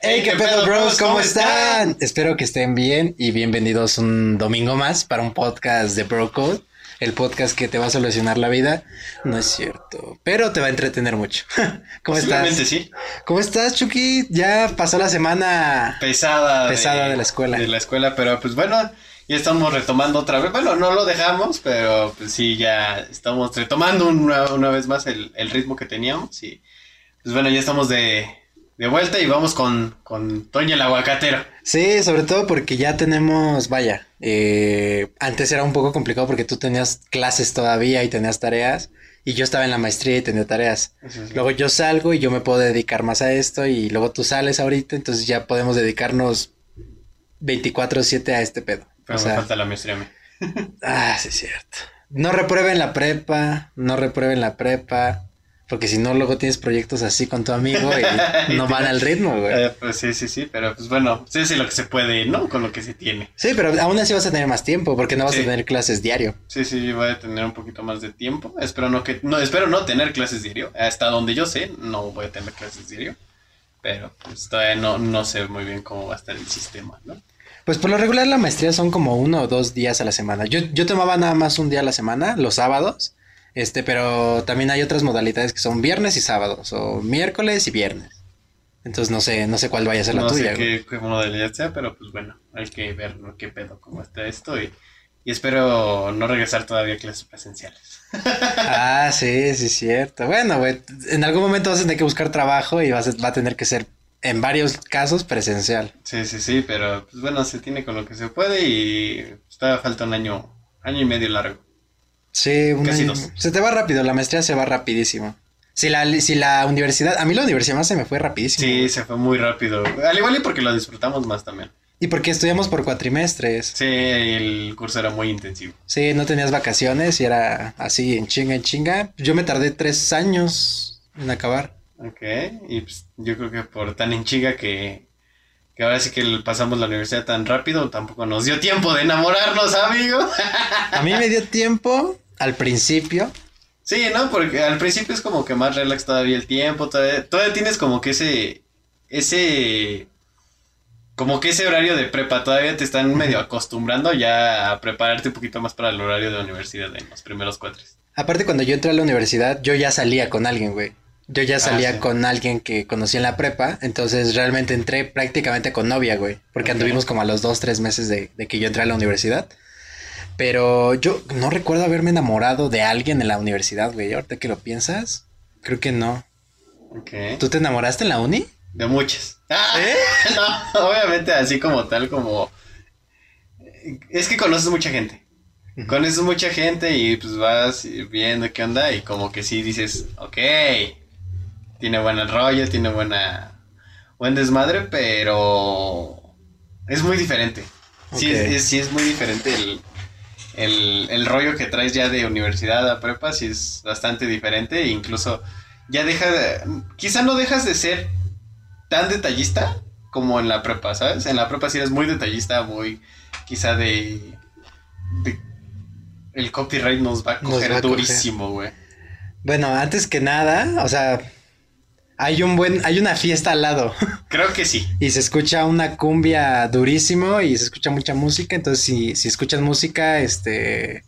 Hey, qué pedo, bros, ¿cómo están? Espero que estén bien y bienvenidos un domingo más para un podcast de Bro Code, el podcast que te va a solucionar la vida. No es cierto, pero te va a entretener mucho. ¿Cómo estás? sí. ¿Cómo estás, Chucky? Ya pasó la semana Pesada. pesada de, la escuela. De la escuela, pero pues bueno, ya estamos retomando otra vez. Bueno, no lo dejamos, pero pues sí, ya estamos retomando una, una vez más el, el ritmo que teníamos y pues bueno, ya estamos de, de vuelta y vamos con, con Toña el aguacatero. Sí, sobre todo porque ya tenemos, vaya, eh, antes era un poco complicado porque tú tenías clases todavía y tenías tareas y yo estaba en la maestría y tenía tareas. Luego yo salgo y yo me puedo dedicar más a esto y luego tú sales ahorita, entonces ya podemos dedicarnos 24/7 a este pedo. Pero o me sea, falta la maestría a mí. ah, sí es cierto. No reprueben la prepa, no reprueben la prepa, porque si no luego tienes proyectos así con tu amigo y no van al ritmo, güey. Eh, pues sí, sí, sí, pero pues bueno, sí, sí, lo que se puede, ¿no? Con lo que se tiene. Sí, pero aún así vas a tener más tiempo porque no vas Sí. a tener clases diario. Sí, sí, voy a tener un poquito más de tiempo. Espero no que, no, espero no tener clases diario. Hasta donde yo sé, no voy a tener clases diario. Pero pues todavía no, no sé muy bien cómo va a estar el sistema, ¿no? Pues por lo regular la maestría son como uno o dos días a la semana. Yo, yo tomaba nada más un día a la semana, los sábados. Este, pero también hay otras modalidades que son viernes y sábados, o miércoles y viernes. Entonces no sé, no sé cuál vaya a ser la no tuya. sé güey. qué, qué modalidad sea, pero pues bueno, hay que ver ¿no? qué pedo, cómo está esto. Y, y espero no regresar todavía a clases presenciales. Ah, sí, sí, cierto. Bueno, güey, en algún momento vas a tener que buscar trabajo y vas a- va a tener que ser, en varios casos, presencial. Sí, sí, sí, pero pues bueno, se tiene con lo que se puede y pues, todavía falta un año, año y medio largo. Sí, un Casi año- dos. Se te va rápido, la maestría se va rapidísimo. Si la, si la universidad, a mí la universidad más se me fue rapidísimo. Sí, güey. se fue muy rápido. Al igual y porque lo disfrutamos más también. Y porque estudiamos por cuatrimestres. Sí, el curso era muy intensivo. Sí, no tenías vacaciones y era así en chinga, en chinga. Yo me tardé tres años en acabar. Ok, y pues yo creo que por tan en chinga que, que ahora sí que pasamos la universidad tan rápido, tampoco nos dio tiempo de enamorarnos, amigo. A mí me dio tiempo al principio. Sí, ¿no? Porque al principio es como que más relax todavía el tiempo, todavía, todavía tienes como que ese, ese, como que ese horario de prepa, todavía te están medio acostumbrando ya a prepararte un poquito más para el horario de universidad en los primeros cuatro. Aparte, cuando yo entré a la universidad, yo ya salía con alguien, güey. Yo ya salía sí. con alguien que conocí en la prepa. Entonces, realmente entré prácticamente con novia, güey. Porque anduvimos como a los dos, tres meses de, de que yo entré a la universidad. Pero yo no recuerdo haberme enamorado de alguien en la universidad, güey. Ahorita que lo piensas, creo que no. ¿Tú te enamoraste en la uni? De muchas. Ah, ¿Eh? No, obviamente así como tal, como... Es que conoces mucha gente. Conoces mucha gente y pues vas viendo qué onda y como que sí dices, ok, tiene buen rollo, tiene buena... Buen desmadre, pero... Es muy diferente. Sí, es, es- sí es muy diferente el, el, el rollo que traes ya de universidad a prepa, sí es bastante diferente. e incluso ya deja de- Quizá no dejas de ser tan detallista como en la prepa, ¿sabes? En la prepa sí eres muy detallista, muy quizá de... de- el copyright nos va a Nos coger va a coger. durísimo, güey. Bueno, antes que nada, o sea, hay un buen, hay una fiesta al lado. Creo que sí. Y se escucha una cumbia durísimo y se escucha mucha música. Entonces, si, si escuchas música, este.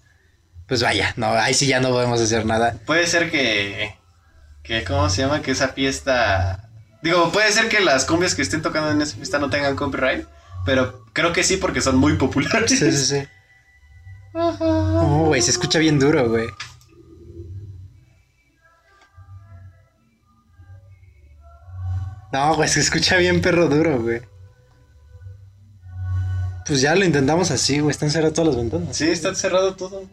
Pues vaya, no, ahí sí ya no podemos hacer nada. Puede ser que... que ¿Cómo se llama? Que esa fiesta... Digo, puede ser que las cumbias que estén tocando en esa fiesta no tengan copyright, pero creo que sí porque son muy populares. Sí, sí, sí. Oh, güey, se escucha bien duro, güey. No, güey, se escucha bien perro duro, güey. Pues ya lo intentamos así, güey. Están cerradas todas las ventanas. Sí, está cerrado todo.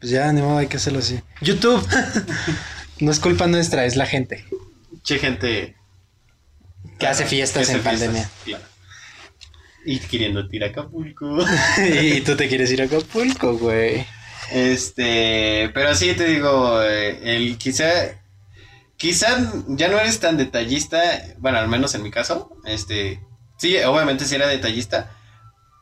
Pues ya, ni modo, hay que hacerlo así. YouTube. no es culpa nuestra, es la gente. Che, gente... Que hace fiestas que hace en pandemia. claro. Y queriendo tirar Acapulco. y tú te quieres ir a Acapulco, güey. Este, pero sí te digo, eh, el quizá, quizá ya no eres tan detallista, bueno, al menos en mi caso, este, sí, obviamente sí era detallista,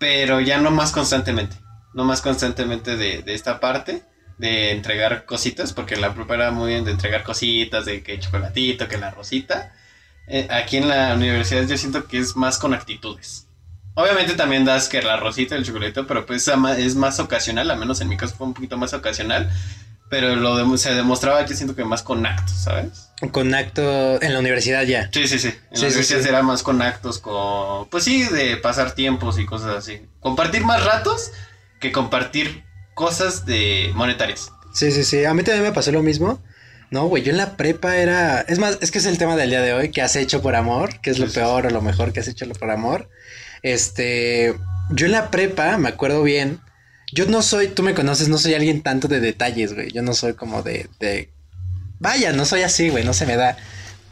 pero ya no más constantemente, no más constantemente de, de esta parte, de entregar cositas, porque la prepa era muy bien de entregar cositas, de que chocolatito, que la rosita, eh, aquí en la universidad yo siento que es más con actitudes. Obviamente también das que la rosita, el chocolate, pero pues es más ocasional, al menos en mi caso fue un poquito más ocasional. Pero lo de- se demostraba, yo siento que más con actos, ¿sabes? Con acto en la universidad ya. Sí, sí, sí. En Sí, la universidad sí. era más con actos, con... Pues sí, de pasar tiempos y cosas así. Compartir más ratos que compartir cosas de monetarias. Sí, sí, sí. A mí también me pasó lo mismo. No, güey, yo en la prepa era... Es más, es que es el tema del día de hoy, ¿qué has hecho por amor? ¿Qué es lo peor o lo mejor que has hecho por amor? Este... Yo en la prepa, me acuerdo bien, yo no soy, tú me conoces, no soy alguien tanto de detalles, güey. Yo no soy como de... de... Vaya, no soy así, güey, no se me da.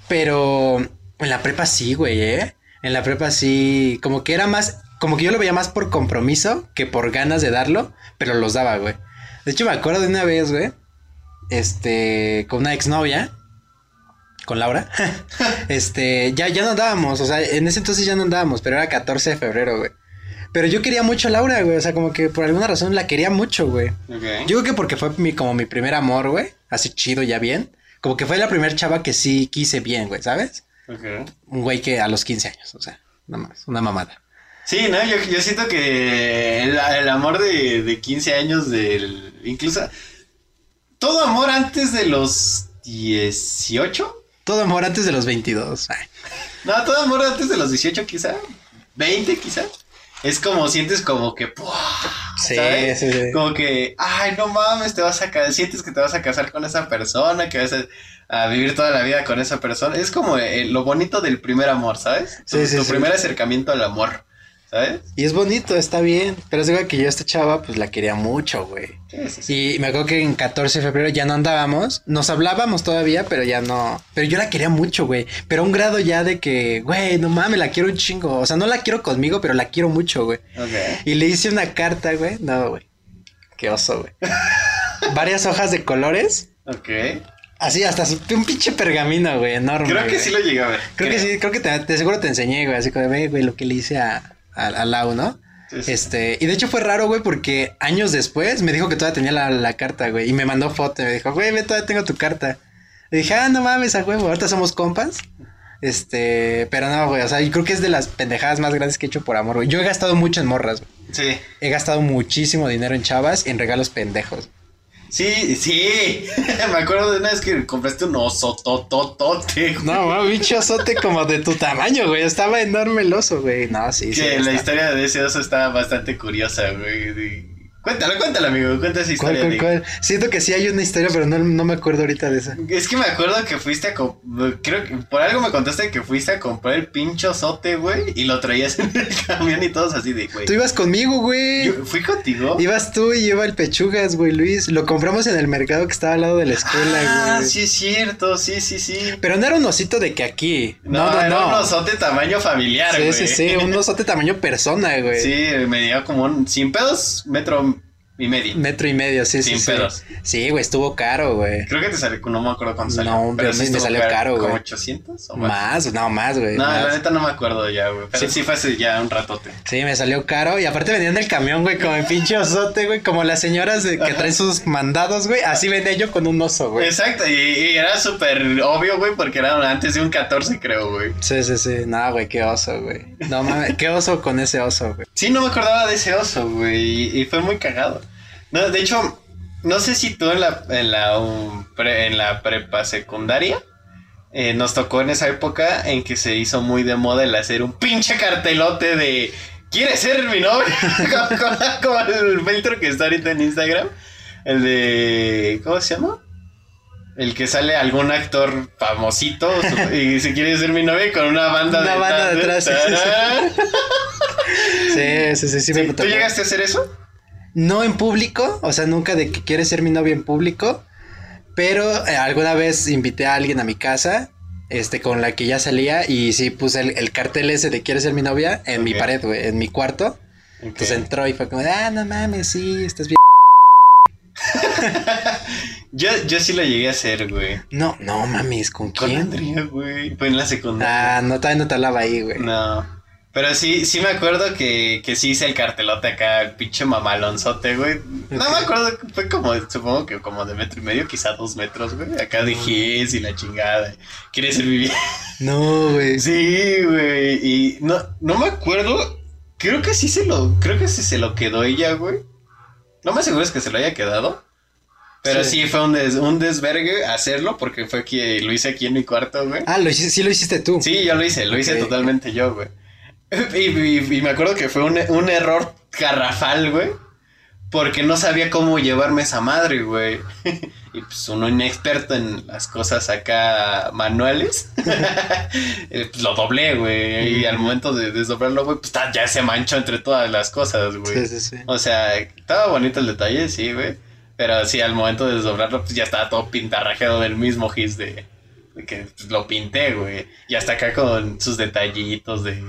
Pero en la prepa sí, güey, ¿eh? En la prepa sí, como que era más, como que yo lo veía más por compromiso que por ganas de darlo, pero los daba, güey. De hecho, me acuerdo de una vez, güey, este, con una exnovia, con Laura, este, ya, ya no andábamos, o sea, en ese entonces ya no andábamos, pero era 14 de febrero, güey. Pero yo quería mucho a Laura, güey, o sea, como que por alguna razón la quería mucho, güey. Yo creo que porque fue mi, como mi primer amor, güey, así chido, ya bien. Como que fue la primera chava que sí quise bien, güey, ¿sabes? Un güey que a los 15 años, o sea, nada más, una mamada. Sí, no, yo, yo siento que el, el amor de, de 15 años, del, incluso todo amor antes de los 18, Todo amor antes de los 22. Ay, no, todo amor antes de los 18 quizá, 20 quizá, es como sientes como que. Sí, ¿sabes? sí, sí. Como que, ay, no mames, te vas a casar, sientes que te vas a casar con esa persona, que vas a, a vivir toda la vida con esa persona, es como eh, lo bonito del primer amor, ¿sabes? Tu, tu primer acercamiento al amor, ¿sabes? Y es bonito, está bien. Pero es que yo a esta chava, pues la quería mucho, güey. Y me acuerdo que en 14 de febrero ya no andábamos. Nos hablábamos todavía, pero ya no. Pero yo la quería mucho, güey. Pero a un grado ya de que, güey, no mames, la quiero un chingo. O sea, no la quiero conmigo, pero la quiero mucho, güey. Ok. Y le hice una carta, güey. No, güey. Qué oso, güey. Varias hojas de colores. Ok. Así, hasta un pinche pergamino, güey, enorme. Creo que güey. sí lo llegué a ver. Creo que sí, creo que te, te- seguro te enseñé, güey. Así como, ve, güey, lo que le hice a, a, a Lau, ¿no? Sí, sí. Este, y de hecho fue raro, güey, porque años después me dijo que todavía tenía la, la carta, güey. Y me mandó foto y me dijo, güey, ve, todavía tengo tu carta. Le dije, ah, no mames, a huevo, ahorita somos compas. Este, pero no, güey, o sea, yo creo que es de las pendejadas más grandes que he hecho por amor, güey. Yo he gastado mucho en morras, güey. Sí. He gastado muchísimo dinero en chavas y en regalos pendejos. Sí, sí. Me acuerdo de una vez que compraste un oso tototote. No, bicho azote como de tu tamaño, güey. Estaba enorme el oso, güey. No, sí, sí. que la está. historia de ese oso estaba bastante curiosa, güey. Cuéntala, cuéntala, amigo. Cuenta esa ¿Cuál, historia. cuál, de- cuál? Siento que sí hay una historia, pero no, no me acuerdo ahorita de esa. Es que me acuerdo que fuiste a... Creo que por algo me contaste que fuiste a comprar el pincho sote, güey. Y lo traías en el camión y todos así de, güey. Tú ibas conmigo, güey. Yo- ¿Fui contigo? Ibas tú y lleva el pechugas, güey, Luis. Lo compramos en el mercado que estaba al lado de la escuela, Ah, güey. sí es cierto, sí, sí, sí. Pero no era un osito de que aquí. No, no, no. era un osote tamaño familiar, sí, güey. sí, sí, un osote tamaño persona, güey. Sí, me dio como un... Sin pedos, metro y medio. Metro y medio, sí, sí, Sin sí. pedos. Sí, güey, estuvo caro, güey. Creo que te salió, no me acuerdo cuánto salió. No, pero me- me salió caro, ¿Como güey. 800 o más? Más, no, más, güey. No, más. la neta no me acuerdo ya, güey. Pero Sí. sí. fue hace ya un ratote. Sí, me salió caro. Y aparte venían del camión, güey, como el pinche osote, güey. Como las señoras de- que traen sus mandados, güey. Así venía yo con un oso, güey. Exacto, y, y era súper obvio, güey, porque era antes de un 14, creo, güey. Sí, sí, sí. No, güey, qué oso, güey. No mames, qué oso con ese oso, güey. Sí, no me acordaba de ese oso, güey, y fue muy cagado. No, de hecho, no sé si tú en la, en la, um, pre- en la prepa secundaria eh, nos tocó en esa época en que se hizo muy de moda el hacer un pinche cartelote de ¿Quieres ser mi novia? como, el filtro que está ahorita en Instagram. El de. ¿Cómo se llama? El que sale algún actor famosito y se quiere ser mi novia con una banda Una banda detrás, sí, sí, sí. Sí, sí, sí, me ¿Tú llegaste a hacer eso? No en público, o sea, nunca de que quieres ser mi novia en público, pero eh, alguna vez invité a alguien a mi casa, este, con la que ya salía y sí puse el, el cartel ese de quieres ser mi novia en mi pared, güey, en mi cuarto. Entonces entró y fue como, ah, no mames, sí, estás bien. Yo, yo sí lo llegué a hacer, güey. No, no mames, ¿con Con quién? Andrea, güey. Fue en la secundaria. Ah, no, todavía no te hablaba ahí, güey. No. Pero sí, sí me acuerdo que, que sí hice el cartelote acá, el pinche mamalonzote, güey. No me acuerdo, fue como, supongo que como de metro y medio, quizá dos metros, güey. Acá de Gis y la chingada. ¿Quieres ser vivir? No, güey. Sí, güey. Y no, no me acuerdo. Creo que sí se lo, creo que sí se lo quedó ella, güey. No me aseguro es que se lo haya quedado. Pero sí, Sí. fue un, des- un desvergue hacerlo porque fue que lo hice aquí en mi cuarto, güey. Ah, lo hiciste, sí lo hiciste tú. Sí, yo lo hice, lo hice totalmente yo, güey. Y, y- y me acuerdo que fue un, un error garrafal, güey. Porque no sabía cómo llevarme esa madre, güey. Y pues uno inexperto en las cosas acá manuales. eh, pues lo doblé, güey. Y al momento de desdoblarlo, güey, pues ya se manchó entre todas las cosas, güey. Sí, sí, sí. O sea, estaba bonito el detalle, sí, güey. Pero sí, al momento de desdoblarlo, pues ya estaba todo pintarrajeado del mismo gis de que pues, lo pinté, güey. Y hasta acá con sus detallitos de,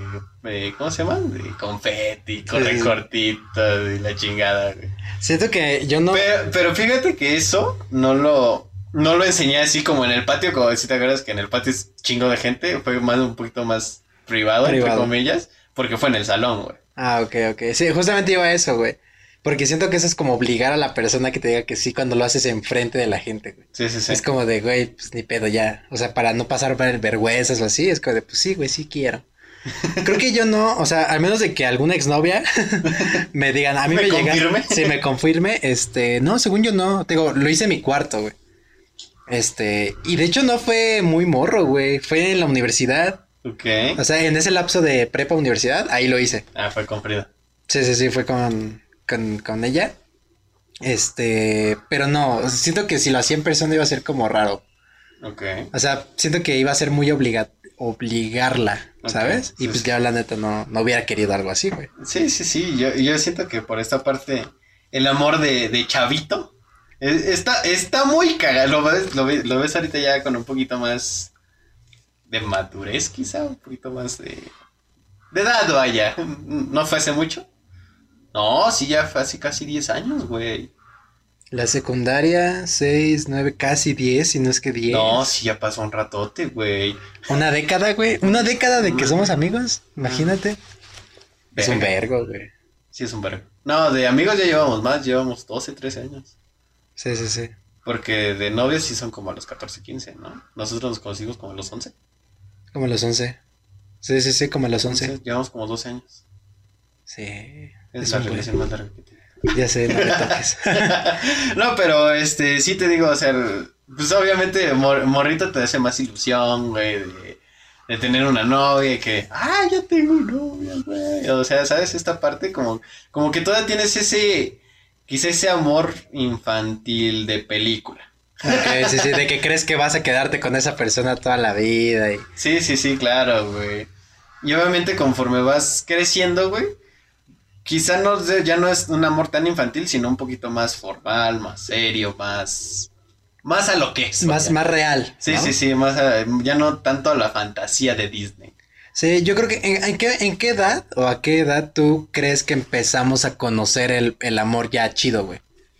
de- ¿cómo se llaman? De confeti, con recortitos y la chingada, güey. Siento que yo no. Pero, pero fíjate que eso no lo, no lo enseñé así como en el patio, como si te acuerdas que en el patio es chingo de gente, fue más un poquito más privado, entre Privado. comillas, porque fue en el salón, güey. Ah, ok, ok. Sí, justamente iba a eso, güey. Porque siento que eso es como obligar a la persona que te diga que sí cuando lo haces enfrente de la gente, güey. Sí, sí, sí. Es como de, güey, pues ni pedo ya. O sea, para no pasar ver- vergüenzas o así, es como de, pues sí, güey, sí quiero. Creo que yo no, o sea, al menos de que alguna exnovia me digan, a mí ¿Me me, sí, me confirme, este, no, según yo no, te digo, lo hice en mi cuarto, güey. Este, y de hecho no fue muy morro, güey, fue en la universidad, Ok. o sea, en ese lapso de prepa universidad, ahí lo hice. Ah, fue con Frida. Sí, sí, sí, fue con, con, con ella. Este, pero no, siento que si lo hacía en persona iba a ser como raro. Ok. O sea, siento que iba a ser muy obliga obligarla, ¿sabes? Y sí, pues ya la neta no, no hubiera querido algo así, güey. Sí, sí, sí. Yo, yo siento que por esta parte, el amor de, de Chavito eh, está, está muy cagado. Lo ves, lo, ves, lo ves ahorita ya con un poquito más de madurez, quizá, un poquito más de, de edad, vaya. ¿No fue hace mucho? No, sí, ya fue hace casi 10 años, güey. La secundaria, 6, 9, casi 10, si no es que 10. No, sí, ya pasó un ratote, güey. Una década, güey. Una década de que somos amigos, imagínate. Es un Verga. vergo, güey. Sí, es un vergo. No, de amigos ya llevamos más, llevamos 12, 13 años. Sí, sí, sí. Porque de novios sí son como a los 14, 15, ¿no? Nosotros nos conocimos como a los 11. Como a los 11. Sí, sí, sí, como a los 11. Entonces, llevamos como 12 años. Sí. Es, Es la relación más larga que tiene. Ya sé, no me toques. no, pero este, sí te digo, o sea, pues obviamente mor- morrito te hace más ilusión, güey, de, de tener una novia que, ah, ya tengo novia, güey. O sea, ¿sabes? Esta parte como, como que todavía tienes ese, quizá ese amor infantil de película. Ok, sí, sí, de que crees que vas a quedarte con esa persona toda la vida y... Sí, sí, sí, claro, güey. Y obviamente conforme vas creciendo, güey, quizá no, ya no es un amor tan infantil, sino un poquito más formal, más serio, más... Más a lo que es. Más, vaya. más real. Sí, ¿no? sí, sí, más a- ya no tanto a la fantasía de Disney. Sí, yo creo que ¿en, en qué, en qué edad o a qué edad tú crees que empezamos a conocer el, el amor ya chido, güey?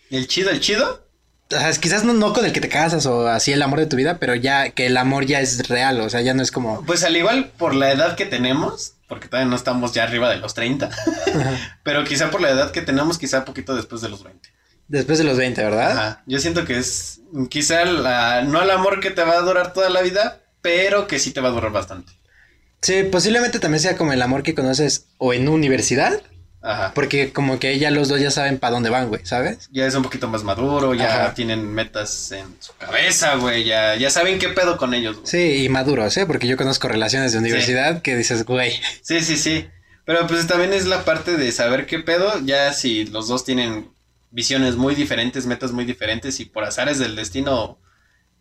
El chido, el chido. O sea, quizás no, no con el que te casas o así el amor de tu vida, pero ya que el amor ya es real, o sea, ya no es como... Pues al igual por la edad que tenemos, porque todavía no estamos ya arriba de los 30, Ajá. pero quizá por la edad que tenemos, quizá poquito después de los 20. Después de los 20, ¿verdad? Ajá. Yo siento que es quizá la- no el amor que te va a durar toda la vida, pero que sí te va a durar bastante. Sí, posiblemente también sea como el amor que conoces o en universidad, Ajá. porque como que ya los dos ya saben para dónde van, güey, ¿sabes? Ya es un poquito más maduro, ya Ajá. tienen metas en su cabeza, güey, ya, ya saben qué pedo con ellos, güey. Sí, y maduros, ¿eh? Porque yo conozco relaciones de universidad que dices, güey, Sí, sí, sí. Pero pues también es la parte de saber qué pedo, ya si los dos tienen visiones muy diferentes, metas muy diferentes y por azares del destino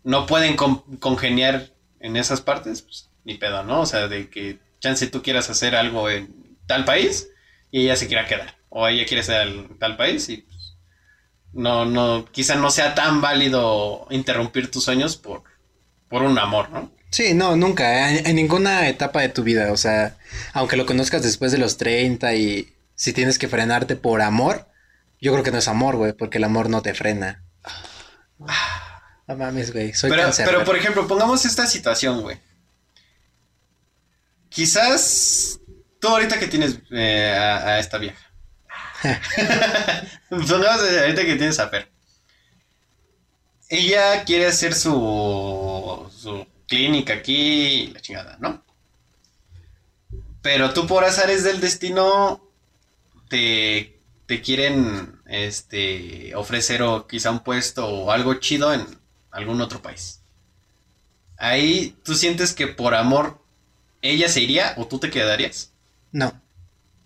no pueden con- congeniar en esas partes, pues ni pedo, ¿no? O sea, de que chance tú quieras hacer algo en tal país y ella se quiera quedar, o ella quiere ser en tal país y pues, no, no, quizá no sea tan válido interrumpir tus sueños por, por un amor, ¿no? Sí, no, nunca, en, en ninguna etapa de tu vida, o sea, aunque lo conozcas después de los 30 y si tienes que frenarte por amor, yo creo que no es amor, güey, porque el amor no te frena. No mames, güey, soy Pero, cáncer. pero por ejemplo, pongamos esta situación, güey. Quizás tú ahorita que tienes eh, a, a esta vieja. Pongamos eh, ahorita que tienes a Per. Ella quiere hacer su, su clínica aquí, la chingada, ¿no? Pero tú por azares del destino te, te quieren este, ofrecer o quizá un puesto o algo chido en algún otro país. Ahí tú sientes que por amor ella se iría o tú te quedarías. No.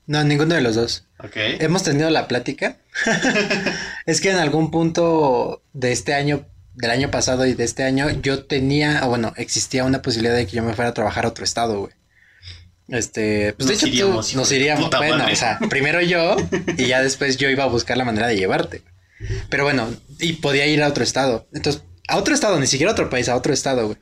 No, ninguno de los dos. Ok. Hemos tenido la plática. es que en algún punto de este año, del año pasado y de este año, yo tenía, o bueno, existía una posibilidad de que yo me fuera a trabajar a otro estado, güey. Este, pues de Nos hecho tú- iríamos, hijo nos de iríamos, bueno, madre. o sea, primero yo y ya después yo iba a buscar la manera de llevarte. Pero bueno, y podía ir a otro estado. Entonces, a otro estado, ni siquiera a otro país, a otro estado, güey.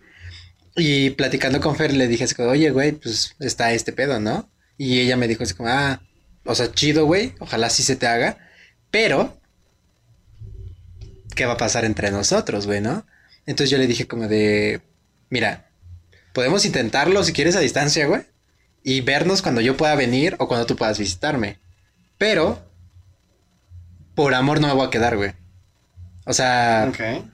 Y platicando con Fer le dije oye, güey, pues está este pedo, ¿no? Y ella me dijo así como, ah, o sea, chido, güey, ojalá sí se te haga, pero, ¿qué va a pasar entre nosotros, güey, no? Entonces yo le dije como de, mira, podemos intentarlo si quieres a distancia, güey, y vernos cuando yo pueda venir o cuando tú puedas visitarme, pero, por amor no me voy a quedar, güey. O sea, Ok.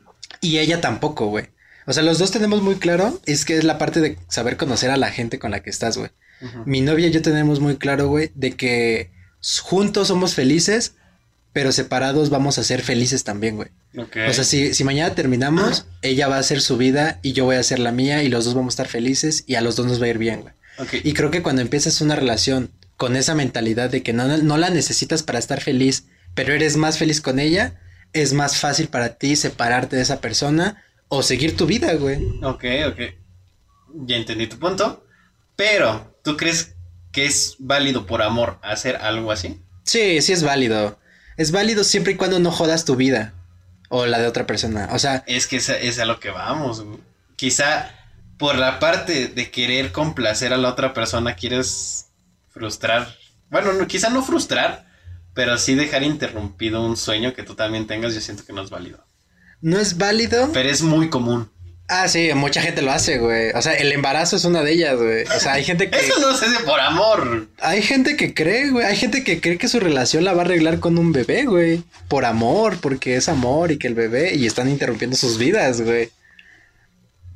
y ella tampoco, güey. O sea, los dos tenemos muy claro, es que es la parte de saber conocer a la gente con la que estás, güey. Mi novia y yo tenemos muy claro, güey, de que juntos somos felices, pero separados vamos a ser felices también, güey. Ok. O sea, si, si mañana terminamos, ella va a hacer su vida y yo voy a hacer la mía y los dos vamos a estar felices y a los dos nos va a ir bien, güey. Ok. Y creo que cuando empiezas una relación con esa mentalidad de que no, no la necesitas para estar feliz, pero eres más feliz con ella, es más fácil para ti separarte de esa persona o seguir tu vida, güey. Ok, ok. Ya entendí tu punto. Pero, ¿tú crees que es válido por amor hacer algo así? Sí, sí es válido. Es válido siempre y cuando no jodas tu vida o la de otra persona. O sea, Es que es a, es a lo que vamos. güey. Quizá por la parte de querer complacer a la otra persona quieres frustrar. Bueno, no, quizá no frustrar, pero sí dejar interrumpido un sueño que tú también tengas. Yo siento que no es válido. no es válido. Pero es muy común. Ah, sí, mucha gente lo hace, güey. O sea, el embarazo es una de ellas, güey. O sea, hay gente que Eso no se hace por amor. hay gente que cree, güey, hay gente que cree que su relación la va a arreglar con un bebé, güey, por amor, porque es amor y que el bebé y están interrumpiendo sus vidas, güey.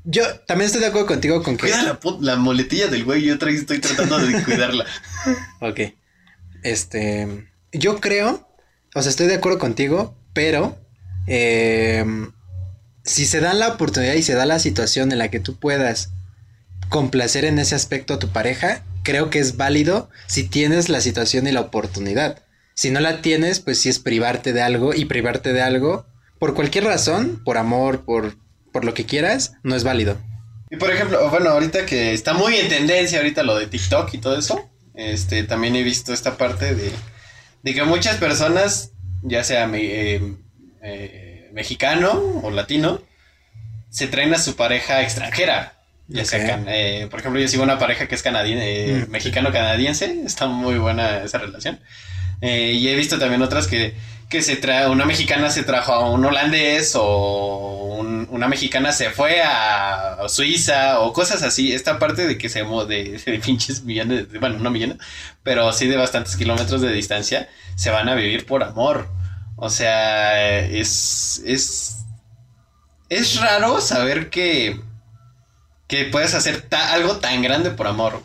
Yo también estoy de acuerdo contigo con que Cuida la, la moletilla del güey. Yo estoy tratando de cuidarla. Ok. Este, yo creo, o sea, estoy de acuerdo contigo, pero eh, si se da la oportunidad y se da la situación en la que tú puedas complacer en ese aspecto a tu pareja, creo que es válido si tienes la situación y la oportunidad. Si no la tienes, pues sí es privarte de algo y privarte de algo por cualquier razón, por amor, por, por lo que quieras, no es válido. Y por ejemplo, bueno, ahorita que está muy en tendencia ahorita lo de TikTok y todo eso, este, también he visto esta parte de, de que muchas personas, ya sea eh, eh, mexicano o latino, se traen a su pareja extranjera. Ya sea, eh, por ejemplo, yo sigo una pareja que es canadiense, Mm. mexicano-canadiense, está muy buena esa relación. Eh, y he visto también otras que, que se trae, una mexicana se trajo a un holandés o un- una mexicana se fue a, a Suiza o cosas así. Esta parte de que se de, de pinches millones, de- bueno, no millones, pero sí de bastantes kilómetros de distancia, se van a vivir por amor. O sea, es, es, es raro saber que, que puedes hacer algo tan grande por amor.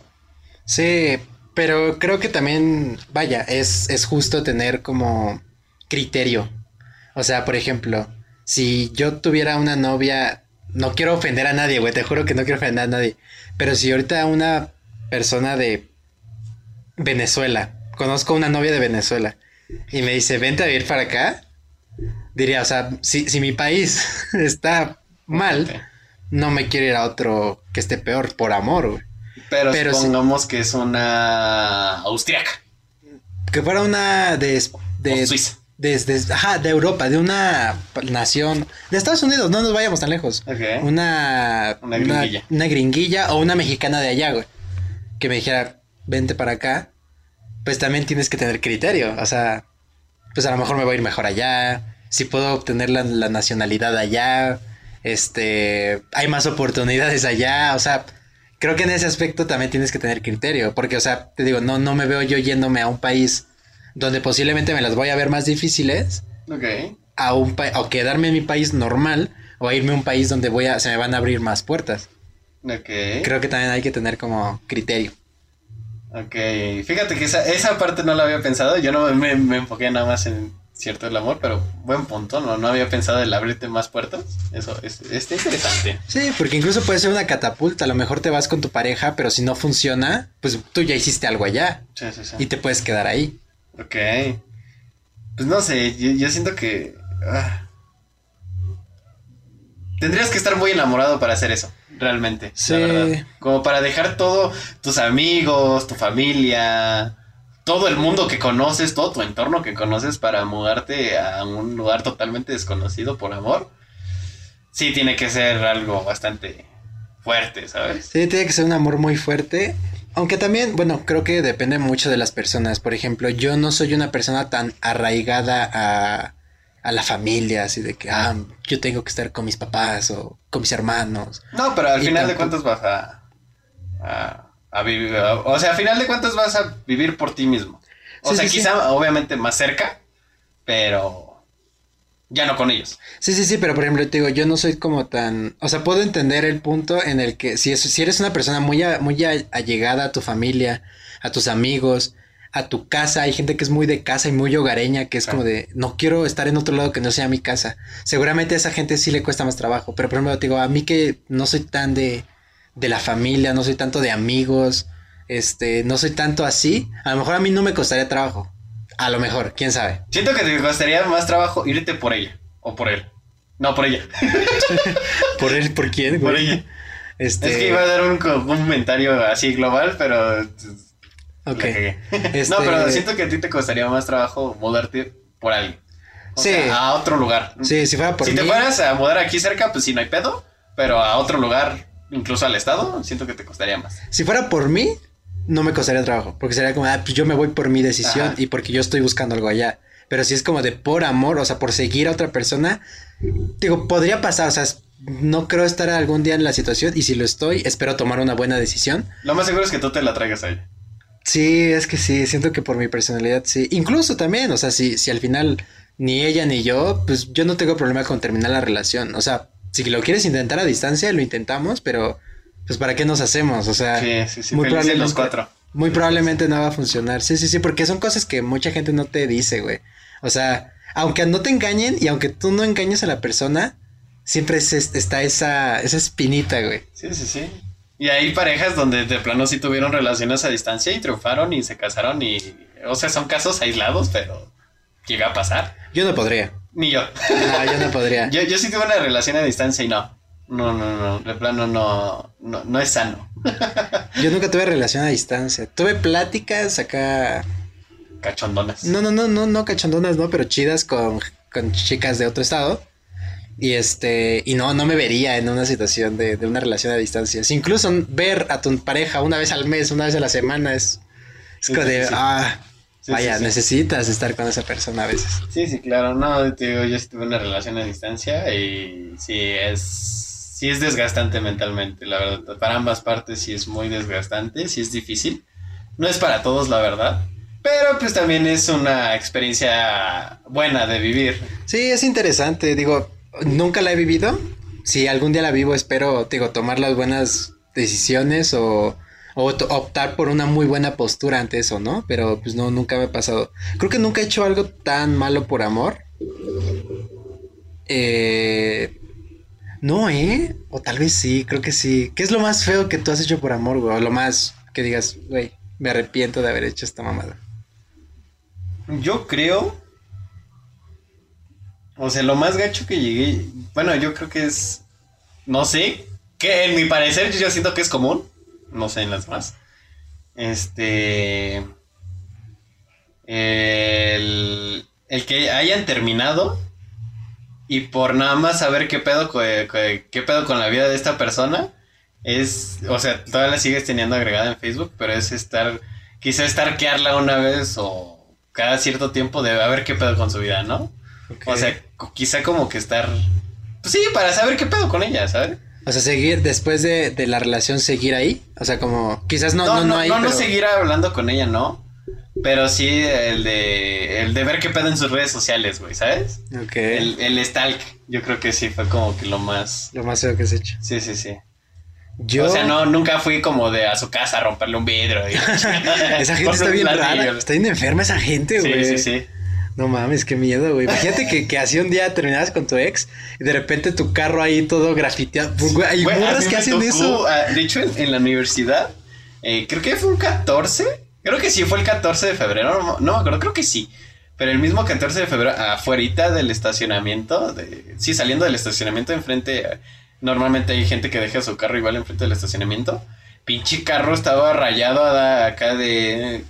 Sí, pero creo que también, vaya, es, es justo tener como criterio. O sea, por ejemplo, si yo tuviera una novia, no quiero ofender a nadie, güey, te juro que no quiero ofender a nadie, pero si ahorita una persona de Venezuela, conozco una novia de Venezuela y me dice, vente a vivir para acá, diría, o sea, si, si mi país está mal, no me quiero ir a otro que esté peor por amor, güey. Pero, Pero supongamos que es una austriaca Que fuera una de, o de, suiza. desde, ajá, de Europa, de una nación, de Estados Unidos, no nos vayamos tan lejos. Una, Una gringuilla. una gringuilla o una mexicana de allá, güey. Que me dijera, vente para acá. Pues también tienes que tener criterio. O sea, pues a lo mejor me voy a ir mejor allá. Si puedo obtener la, la nacionalidad allá. Este, hay más oportunidades allá. O sea, creo que en ese aspecto también tienes que tener criterio, porque, o sea, te digo, no, no me veo yo yéndome a un país donde posiblemente me las voy a ver más difíciles. Ok. A un o quedarme en mi país normal o a irme a un país donde voy a, se me van a abrir más puertas. Ok. Creo que también hay que tener como criterio. Ok, fíjate que esa, esa parte no la había pensado, yo no me, me enfoqué nada más en cierto el amor, pero buen punto, no, no había pensado en abrirte más puertas, eso es, está interesante. Sí, porque incluso puede ser una catapulta, a lo mejor te vas con tu pareja, pero si no funciona, pues tú ya hiciste algo allá Sí, sí, sí. y te puedes quedar ahí. Ok. Pues no sé, yo, yo siento que... ah. Tendrías que estar muy enamorado para hacer eso, realmente. Sí. La verdad. Como para dejar todo, tus amigos, tu familia, todo el mundo que conoces, todo tu entorno que conoces para mudarte a un lugar totalmente desconocido por amor. Sí, tiene que ser algo bastante fuerte, ¿sabes? Sí, tiene que ser un amor muy fuerte. Aunque también, bueno, creo que depende mucho de las personas. Por ejemplo, yo no soy una persona tan arraigada a, a la familia, así de que, ah, yo tengo que estar con mis papás o con mis hermanos. No, pero al Y final de cuentas vas a, a, a vivir. O sea, al final de cuentas vas a vivir por ti mismo. O Sí, sea, sí, sí. quizá obviamente más cerca, pero ya no con ellos. Sí, sí, sí, pero por ejemplo, te digo, yo no soy como tan, o sea, puedo entender el punto en el que si, es, si eres una persona muy, a- muy a- allegada a tu familia, a tus amigos, a tu casa, hay gente que es muy de casa y muy hogareña, que es como de, no quiero estar en otro lado que no sea mi casa. Seguramente a esa gente sí le cuesta más trabajo, pero por ejemplo, te digo, a mí que no soy tan de, de la familia, no soy tanto de amigos, este, no soy tanto así, a lo mejor a mí no me costaría trabajo. A lo mejor, quién sabe. Siento que te costaría más trabajo irte por ella o por él. No, por ella. ¿Por él? ¿Por quién? Por ella. Este... Es que iba a dar un, un comentario así global, pero. Ok. Este- No, pero siento que a ti te costaría más trabajo mudarte por alguien. O Sí. sea, a otro lugar. Sí, si fuera por si mí. te fueras a mudar aquí cerca, pues sí, no hay pedo. Pero a otro lugar, incluso al estado, siento que te costaría más. Si fuera por mí, no me costaría trabajo. Porque sería como, ah, pues yo me voy por mi decisión Ajá. y porque yo estoy buscando algo allá. Pero si es como de por amor, o sea, por seguir a otra persona, digo, podría pasar. O sea, no creo estar algún día en la situación y si lo estoy, espero tomar una buena decisión. Lo más seguro es que tú te la traigas a ella. Sí, es que sí, siento que por mi personalidad sí. Incluso también, o sea, si, si al final ni ella ni yo, pues yo no tengo problema con terminar la relación. O sea, si lo quieres intentar a distancia, lo intentamos, pero pues para qué nos hacemos, o sea, Sí, sí, sí. muy probablemente los cuatro. muy probablemente no va a funcionar. Sí, sí, sí, porque son cosas que mucha gente no te dice, güey. O sea, aunque no te engañen y aunque tú no engañes a la persona, siempre es- está esa, esa espinita, güey. Sí, sí, sí. Y hay parejas donde de plano sí tuvieron relaciones a distancia y triunfaron y se casaron y... O sea, son casos aislados, pero llega a pasar. Yo no podría. Ni yo. No, yo no podría. Yo, yo sí tuve una relación a distancia y no. No, no, no. De plano no, no, no es sano. Yo nunca tuve relación a distancia. Tuve pláticas acá. Cachondonas. No, no, no, no, no cachondonas, no, pero chidas con, con chicas de otro estado. Y este, y no, no me vería en una situación de, de una relación a distancia. Si incluso ver a tu pareja una vez al mes, una vez a la semana es, es como de, ah, Sí, vaya, sí, necesitas estar con esa persona a veces. Sí, sí, claro. No, te digo, yo sí tuve una relación a distancia y sí es, sí es desgastante mentalmente, la verdad. Para ambas partes sí es muy desgastante, sí es difícil. No es para todos, la verdad. Pero pues también es una experiencia buena de vivir. Sí, es interesante. Digo, nunca la he vivido. Si algún día la vivo, espero, digo, tomar las buenas decisiones o, o optar por una muy buena postura ante eso, ¿no? Pero pues no, nunca me ha pasado. Creo que nunca he hecho algo tan malo por amor. Eh, no, ¿eh? O tal vez sí, creo que sí. ¿Qué es lo más feo que tú has hecho por amor, güey? O lo más que digas, güey, me arrepiento de haber hecho esta mamada. Yo creo. O sea, lo más gacho que llegué. Bueno, yo creo que es. No sé. Que en mi parecer yo siento que es común. No sé en las demás. Este. El, el que hayan terminado. Y por nada más saber qué pedo, qué pedo con la vida de esta persona. Es. O sea, todavía la sigues teniendo agregada en Facebook. Pero es estar. Quizá estarquearla una vez o cada cierto tiempo de a ver qué pedo con su vida, ¿no? O sea, quizá como que estar. Pues sí, para saber qué pedo con ella, ¿sabes? O sea, seguir después de, de la relación, seguir ahí. O sea, como quizás no, no, no, hay. No, no pero- seguir hablando con ella, no. Pero sí el de, el de ver qué pedo en sus redes sociales, güey, ¿sabes? Ok. El, el stalk, yo creo que sí fue como que lo más... Lo más feo que has hecho. Sí, sí, sí. Yo. O sea, no, nunca fui como de a su casa a romperle un vidrio. y- Esa gente está bien rara. Está bien enferma esa gente, güey. Sí, sí, sí. No mames, qué miedo, güey. Imagínate que, que así un día terminabas con tu ex y de repente tu carro ahí todo grafiteado. Güey, hay Güey, morras mí que hacen tocó, eso. ah, de hecho, en, en la universidad, eh, creo que fue un 14. Creo que sí fue el 14 de febrero. No, no me acuerdo, creo que sí. Pero el mismo 14 de febrero, afuera del estacionamiento, de, sí, saliendo del estacionamiento enfrente, normalmente hay gente que deja su carro igual enfrente del estacionamiento. Pinche carro estaba rayado acá de...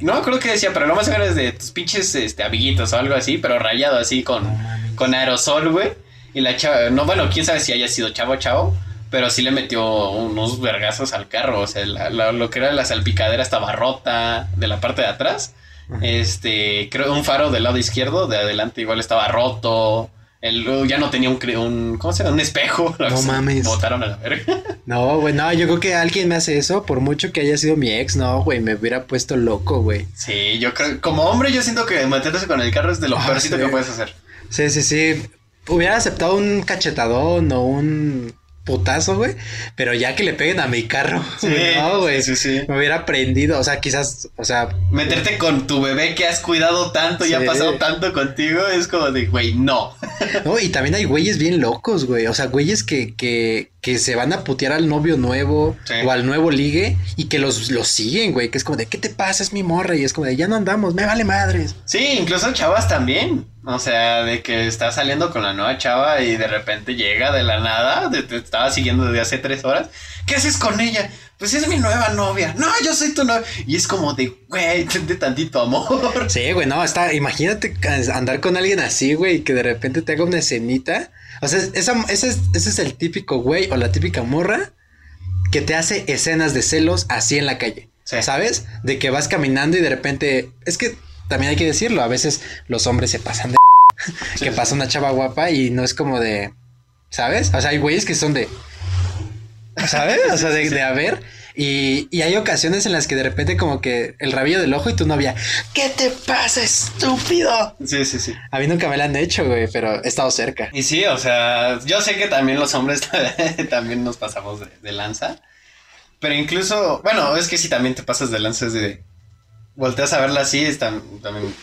No acuerdo qué decía, pero lo más seguro es de tus pinches este, amiguitos o algo así, pero rayado así con, con aerosol, güey. Y la chava, no, bueno, quién sabe si haya sido chavo chavo, pero sí le metió unos vergazos al carro. O sea, la- la- lo que era la salpicadera estaba rota de la parte de atrás. Este, creo un faro del lado izquierdo, de adelante igual estaba roto. El, ya no tenía un, un, ¿cómo se llama? Un espejo. No mames. Botaron a la verga. No, güey, no, yo creo que alguien me hace eso, por mucho que haya sido mi ex, no, güey, me hubiera puesto loco, güey. Sí, yo creo, como hombre yo siento que meterse con el carro es de lo Ah, peorcito sí. que puedes hacer. Sí, sí, sí. Hubiera aceptado un cachetadón o un putazo, güey, pero ya que le peguen a mi carro, no, güey. sí, sí. Me hubiera prendido, o sea, quizás, o sea, Meterte con tu bebé que has cuidado tanto y ha pasado tanto contigo es como de, güey, no. No, y también hay güeyes bien locos, güey. O sea, güeyes que, que, que se van a putear al novio nuevo Sí. o al nuevo ligue y que los, los siguen, güey. Que es como de, ¿qué te pasa? Es mi morra. Y es como de, ya no andamos, me vale madres. Sí, incluso chavas también. O sea, de que estás saliendo con la nueva chava y de repente llega de la nada, te estaba siguiendo desde hace tres horas. ¿Qué haces con ella? Pues es mi nueva novia. No, yo soy tu novia. Y es como de, güey, de tantito amor. Sí, güey, no, está, imagínate andar con alguien así, güey, que de repente te haga una escenita. O sea, esa, ese, es, ese es el típico güey o la típica morra que te hace escenas de celos así en la calle. Sí. ¿Sabes? De que vas caminando y de repente. Es que también hay que decirlo. A veces los hombres se pasan de. que pasa una chava guapa y no es como de. ¿Sabes? O sea, hay güeyes que son de. ¿Sabes? O sea, de, de a ver. Y, y hay ocasiones en las que de repente, como que el rabillo del ojo y tu novia. ¿Qué te pasa, estúpido? Sí, sí, sí. A mí nunca me la han hecho, güey, pero he estado cerca. Y sí, o sea, yo sé que también los hombres también nos pasamos de, de lanza. Pero incluso, bueno, es que si también te pasas de lanza es de... Volteas a verla así, es tam- también...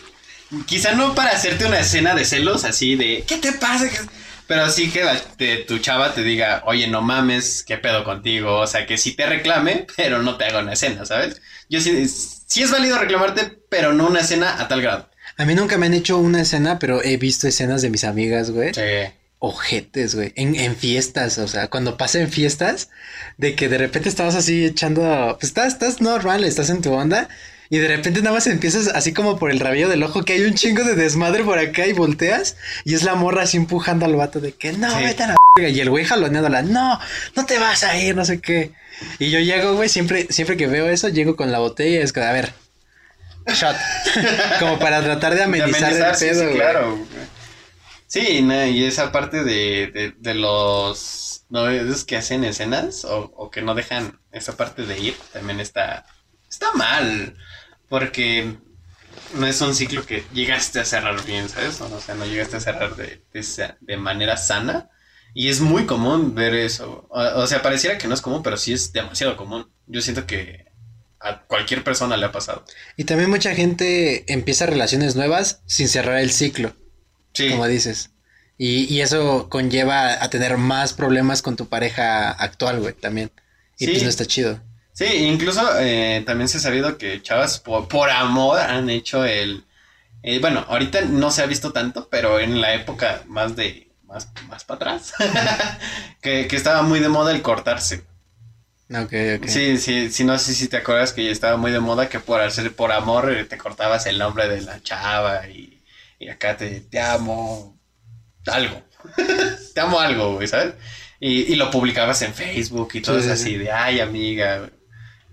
Quizá no para hacerte una escena de celos así de... ¿Qué te pasa? ¿Qué-?" Pero sí que la- te- tu chava te diga, oye, no mames, ¿qué pedo contigo? O sea, que sí te reclame, pero no te haga una escena, ¿sabes? Yo sí, sí es válido reclamarte, pero no una escena a tal grado. A mí nunca me han hecho una escena, pero he visto escenas de mis amigas, güey. Sí. Ojetes, güey. En, en fiestas, o sea, cuando pasa en fiestas, de que de repente estabas así echando. Pues estás, estás normal, estás en tu onda. Y de repente nada más empiezas así como por el rabillo del ojo, que hay un chingo de desmadre por acá y volteas. Y es la morra así empujando al vato de que no, Sí. vete a la verga", Y el güey jaloneándola, no, no te vas a ir, no sé qué. Y yo llego, güey, siempre, siempre que veo eso, llego con la botella y es que, a ver, shot. como para tratar de amenizar, amenizar, el sí, pedo, sí, güey. claro. Sí, no, y esa parte de, de, de los no esos que hacen escenas o, o que no dejan esa parte de ir, también está, está mal. Porque no es un ciclo que llegaste a cerrar bien, ¿sabes? O sea, no llegaste a cerrar de, de, sa- de manera sana. Y es muy común ver eso. O, o sea, pareciera que no es común, pero sí es demasiado común. Yo siento que a cualquier persona le ha pasado. Y también mucha gente empieza relaciones nuevas sin cerrar el ciclo, Sí. como dices. Y, y eso conlleva a tener más problemas con tu pareja actual, güey, también. Y Sí. pues no está chido. Sí, incluso eh, también se ha sabido que chavas por, por amor han hecho el... eh, bueno, ahorita no se ha visto tanto, pero en la época más de... Más, más para atrás. que, que estaba muy de moda el cortarse. Ok, ok. Sí, sí, sí, no sé si te acuerdas que estaba muy de moda que por hacer por amor eh, te cortabas el nombre de la chava y, y acá te, te amo algo. te amo algo, güey, ¿sabes? Y, y lo publicabas en Facebook y todo Sí, así sí. de, ay, amiga,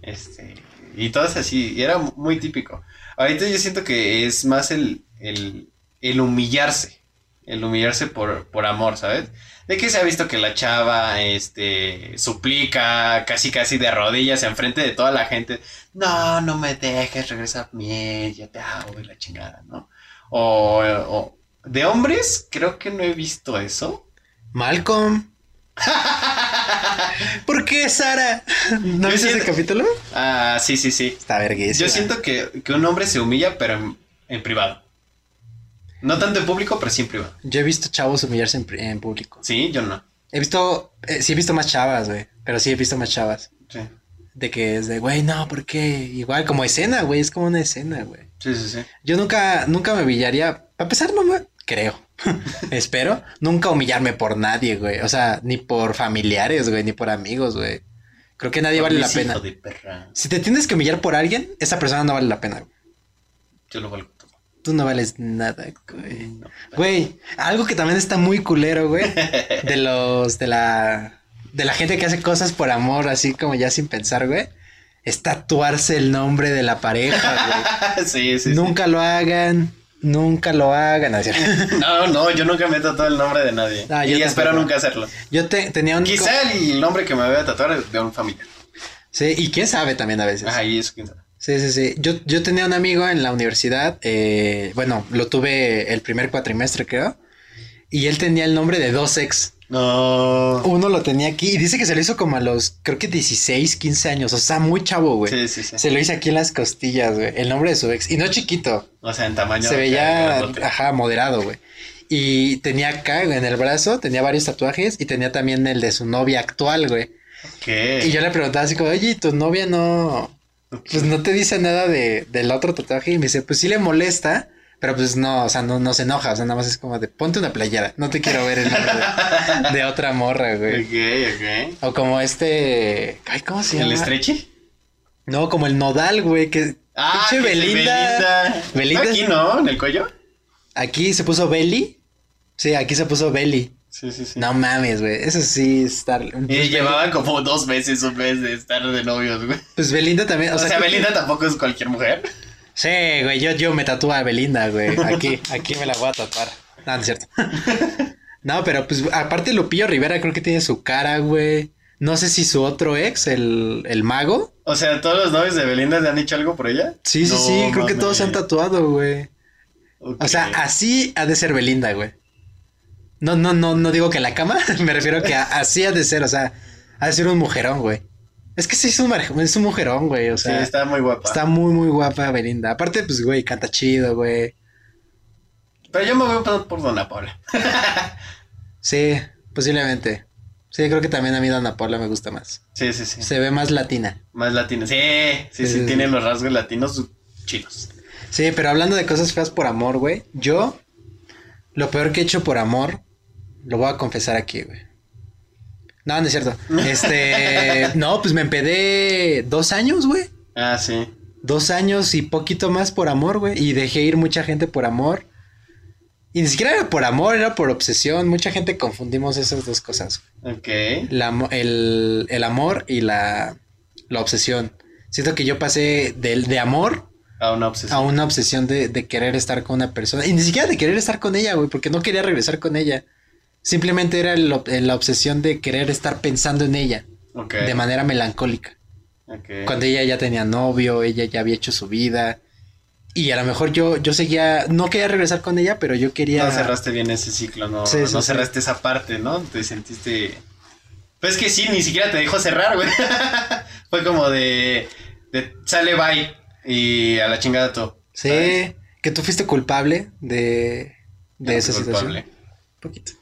este, y todo es así, y era muy típico. Ahorita yo siento que es más el, el, el humillarse, el humillarse por, por amor, ¿sabes? De que se ha visto que la chava, este, suplica casi casi de rodillas enfrente de toda la gente. No, no me dejes, regresa a mí, ya te hago y la chingada, ¿no? O, o- de hombres, creo que no he visto eso. Malcolm. ¿Por qué, Sara? ¿No viste ese siento- capítulo? Ah, sí, sí, sí. Está verguísima. Yo siento que, que un hombre se humilla, pero en, en privado. No tanto en público, pero sí en privado. Yo he visto chavos humillarse en, en público. Sí, yo no. He visto, eh, sí he visto más chavas, güey. Pero sí he visto más chavas. Sí, De que es de, güey, no, ¿por qué? Igual como escena, güey. Es como una escena, güey. sí, sí. sí. Yo nunca, nunca me humillaría. Para empezar, no me creo. Espero. Nunca humillarme por nadie, güey. O sea, ni por familiares, güey, ni por amigos, güey. Creo que nadie vale la pena. hijo de perra. Si te tienes que humillar por alguien, esa persona no vale la pena. güey. Yo lo valgo todo. Tú no vales nada, güey. No. Güey, algo que también está muy culero, güey. De los, de la, de la gente que hace cosas por amor, así como ya sin pensar, güey. Es tatuarse el nombre de la pareja, sí, sí, sí. güey. nunca lo hagan, nunca lo hagan. No, es cierto. No, no, yo nunca me he tatuado el nombre de nadie. Ah, yo y espero nunca hacerlo. Yo te, tenía un... Quizá el nombre que me voy a tatuar es de un familiar. Sí, y quién sabe también a veces. Y eso quién sabe. Sí, sí, sí. Yo, yo tenía un amigo en la universidad, eh, bueno, lo tuve el primer cuatrimestre, creo. Y él tenía el nombre de dos ex. No. Uno lo tenía aquí y dice que se lo hizo como a los, creo que 16, 15 años. O sea, muy chavo, güey. Sí, sí, sí. Se lo hice aquí en las costillas, güey. El nombre de su ex. Y no chiquito. O sea, en tamaño. se veía, ajá, moderado, güey. Y tenía acá, güey, en el brazo, tenía varios tatuajes y tenía también el de su novia actual, güey. ¿Qué? Y yo le preguntaba así como, oye, ¿y tu novia no, pues no te dice nada de, del otro tatuaje? Y me dice, pues sí le molesta, pero pues no, o sea, no, no se enoja, o sea, nada más es como de, ponte una playera, no te quiero ver el nombre de, de otra morra, güey. Ok, ok. O como este, ay, ¿cómo se ¿El llama? estrechi? No, como el nodal, güey, que Ah, pinche que Belinda. Belinda Aquí no, en el cuello. aquí se puso Belly. Sí, aquí se puso Belly. Sí, sí, sí. No mames, güey, eso sí estar. Y pues, llevaban como dos meses, un mes de estar de novios, güey. Pues Belinda también, O, o, sea, que- Belinda tampoco es cualquier mujer. Sí, güey, yo, yo me tatúo a Belinda, güey. Aquí, aquí me la voy a tatuar. No, no es cierto. No, pero pues aparte Lupillo Rivera creo que tiene su cara, güey. No sé si su otro ex, el, el mago. O sea, ¿todos los novios de Belinda te han dicho algo por ella? Sí, sí, No sí, creo que todos se han tatuado, güey. O sea, así ha de ser Belinda, güey. No, no, no, no digo que en la cama, me refiero que a- así ha de ser, o sea, ha de ser un mujerón, güey. Es que sí es un, es un mujerón, güey, o Sí, sea, está muy guapa. está muy, muy guapa Belinda. Aparte, pues, güey, canta chido, güey. Pero yo me voy por, por Dona Paula. Sí, posiblemente. Sí, creo que también a mí Dana Paula me gusta más. Sí, sí, sí. Se ve más latina. Más latino. Sí, sí, sí, Sí, sí, tiene sí. los rasgos latinos chinos. Sí, pero hablando de cosas feas por amor, güey. Yo, lo peor que he hecho por amor, lo voy a confesar aquí, güey. No, no es cierto. Este, no, pues me empedé dos años, güey. Ah, sí. Dos años y poquito más por amor, güey. Y dejé ir mucha gente por amor. Y ni siquiera era por amor, era por obsesión. Mucha gente confundimos esas dos cosas. Ok. La el, el amor y la, la obsesión. Siento que yo pasé del de amor A una obsesión. a una obsesión de, de querer estar con una persona. Y ni siquiera de querer estar con ella, güey, porque no quería regresar con ella. Simplemente era el la obsesión de querer estar pensando en ella de manera melancólica. Cuando ella ya tenía novio, ella ya había hecho su vida. Y a lo mejor yo, yo seguía, no quería regresar con ella, pero yo quería... No cerraste bien ese ciclo, no, Sí, sí, no sí. cerraste esa parte, ¿no? Te sentiste... Pues que sí, ni siquiera te dejó cerrar, güey. Fue como de, de sale bye y a la chingada todo. Sí, ¿sabes? que tú fuiste culpable de, de esa situación. culpable. Poquito.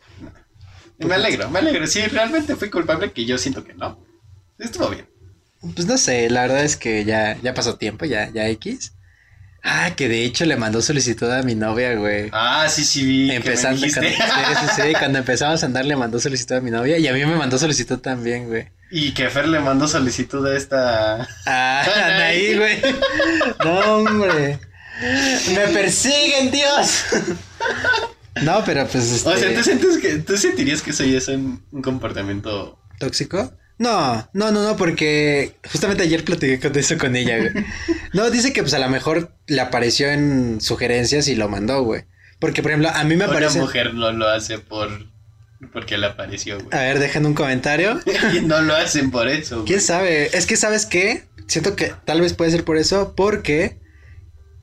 Me alegro, me alegro. Sí, realmente fui culpable que yo siento que no. Estuvo bien. Pues no sé, la verdad es que ya, ya pasó tiempo, ya, ya X. Ah, que de hecho le mandó solicitud a mi novia, güey. Ah, sí, sí vi. que me Empezando cuando, sí, sí, sí, cuando empezamos a andar le mandó solicitud a mi novia y a mí me mandó solicitud también, güey. Y que Fer le mandó solicitud a esta... Ah, Anaí, güey. No, hombre. Me persiguen, Dios. No, pero pues este... O sea, ¿tú, sientes que, ¿tú sentirías que soy eso un, un comportamiento... ¿Tóxico? No, no, no, no, porque justamente ayer platiqué con eso con ella, güey. No, dice que pues a lo mejor le apareció en sugerencias y lo mandó, güey. Porque, por ejemplo, a mí me Una aparece... mujer no lo hace por Porque le apareció, güey. A ver, dejen un comentario. no lo hacen por eso, güey. ¿Quién sabe? Es que, ¿sabes qué? Siento que tal vez puede ser por eso, porque...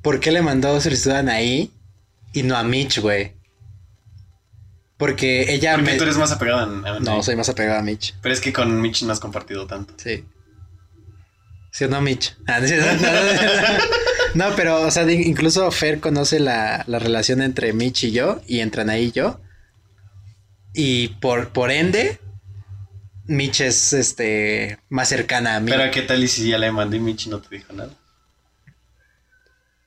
¿Por qué le mandó solicitud a Anaí y no a Mitch, güey? Porque ella Porque me... tú eres más apegado a a- No, soy más apegado a Mitch. Pero es que con Mitch no has compartido tanto. Sí. ¿Sí o no, Mitch? Ah, no, pero, o sea, incluso Fer conoce la, la relación entre Mitch y yo, y entre Anaí y yo. Y por, por ende, Mitch es este más cercana a mí. Pero ¿qué tal y si ya le mandé y Mitch no te dijo nada?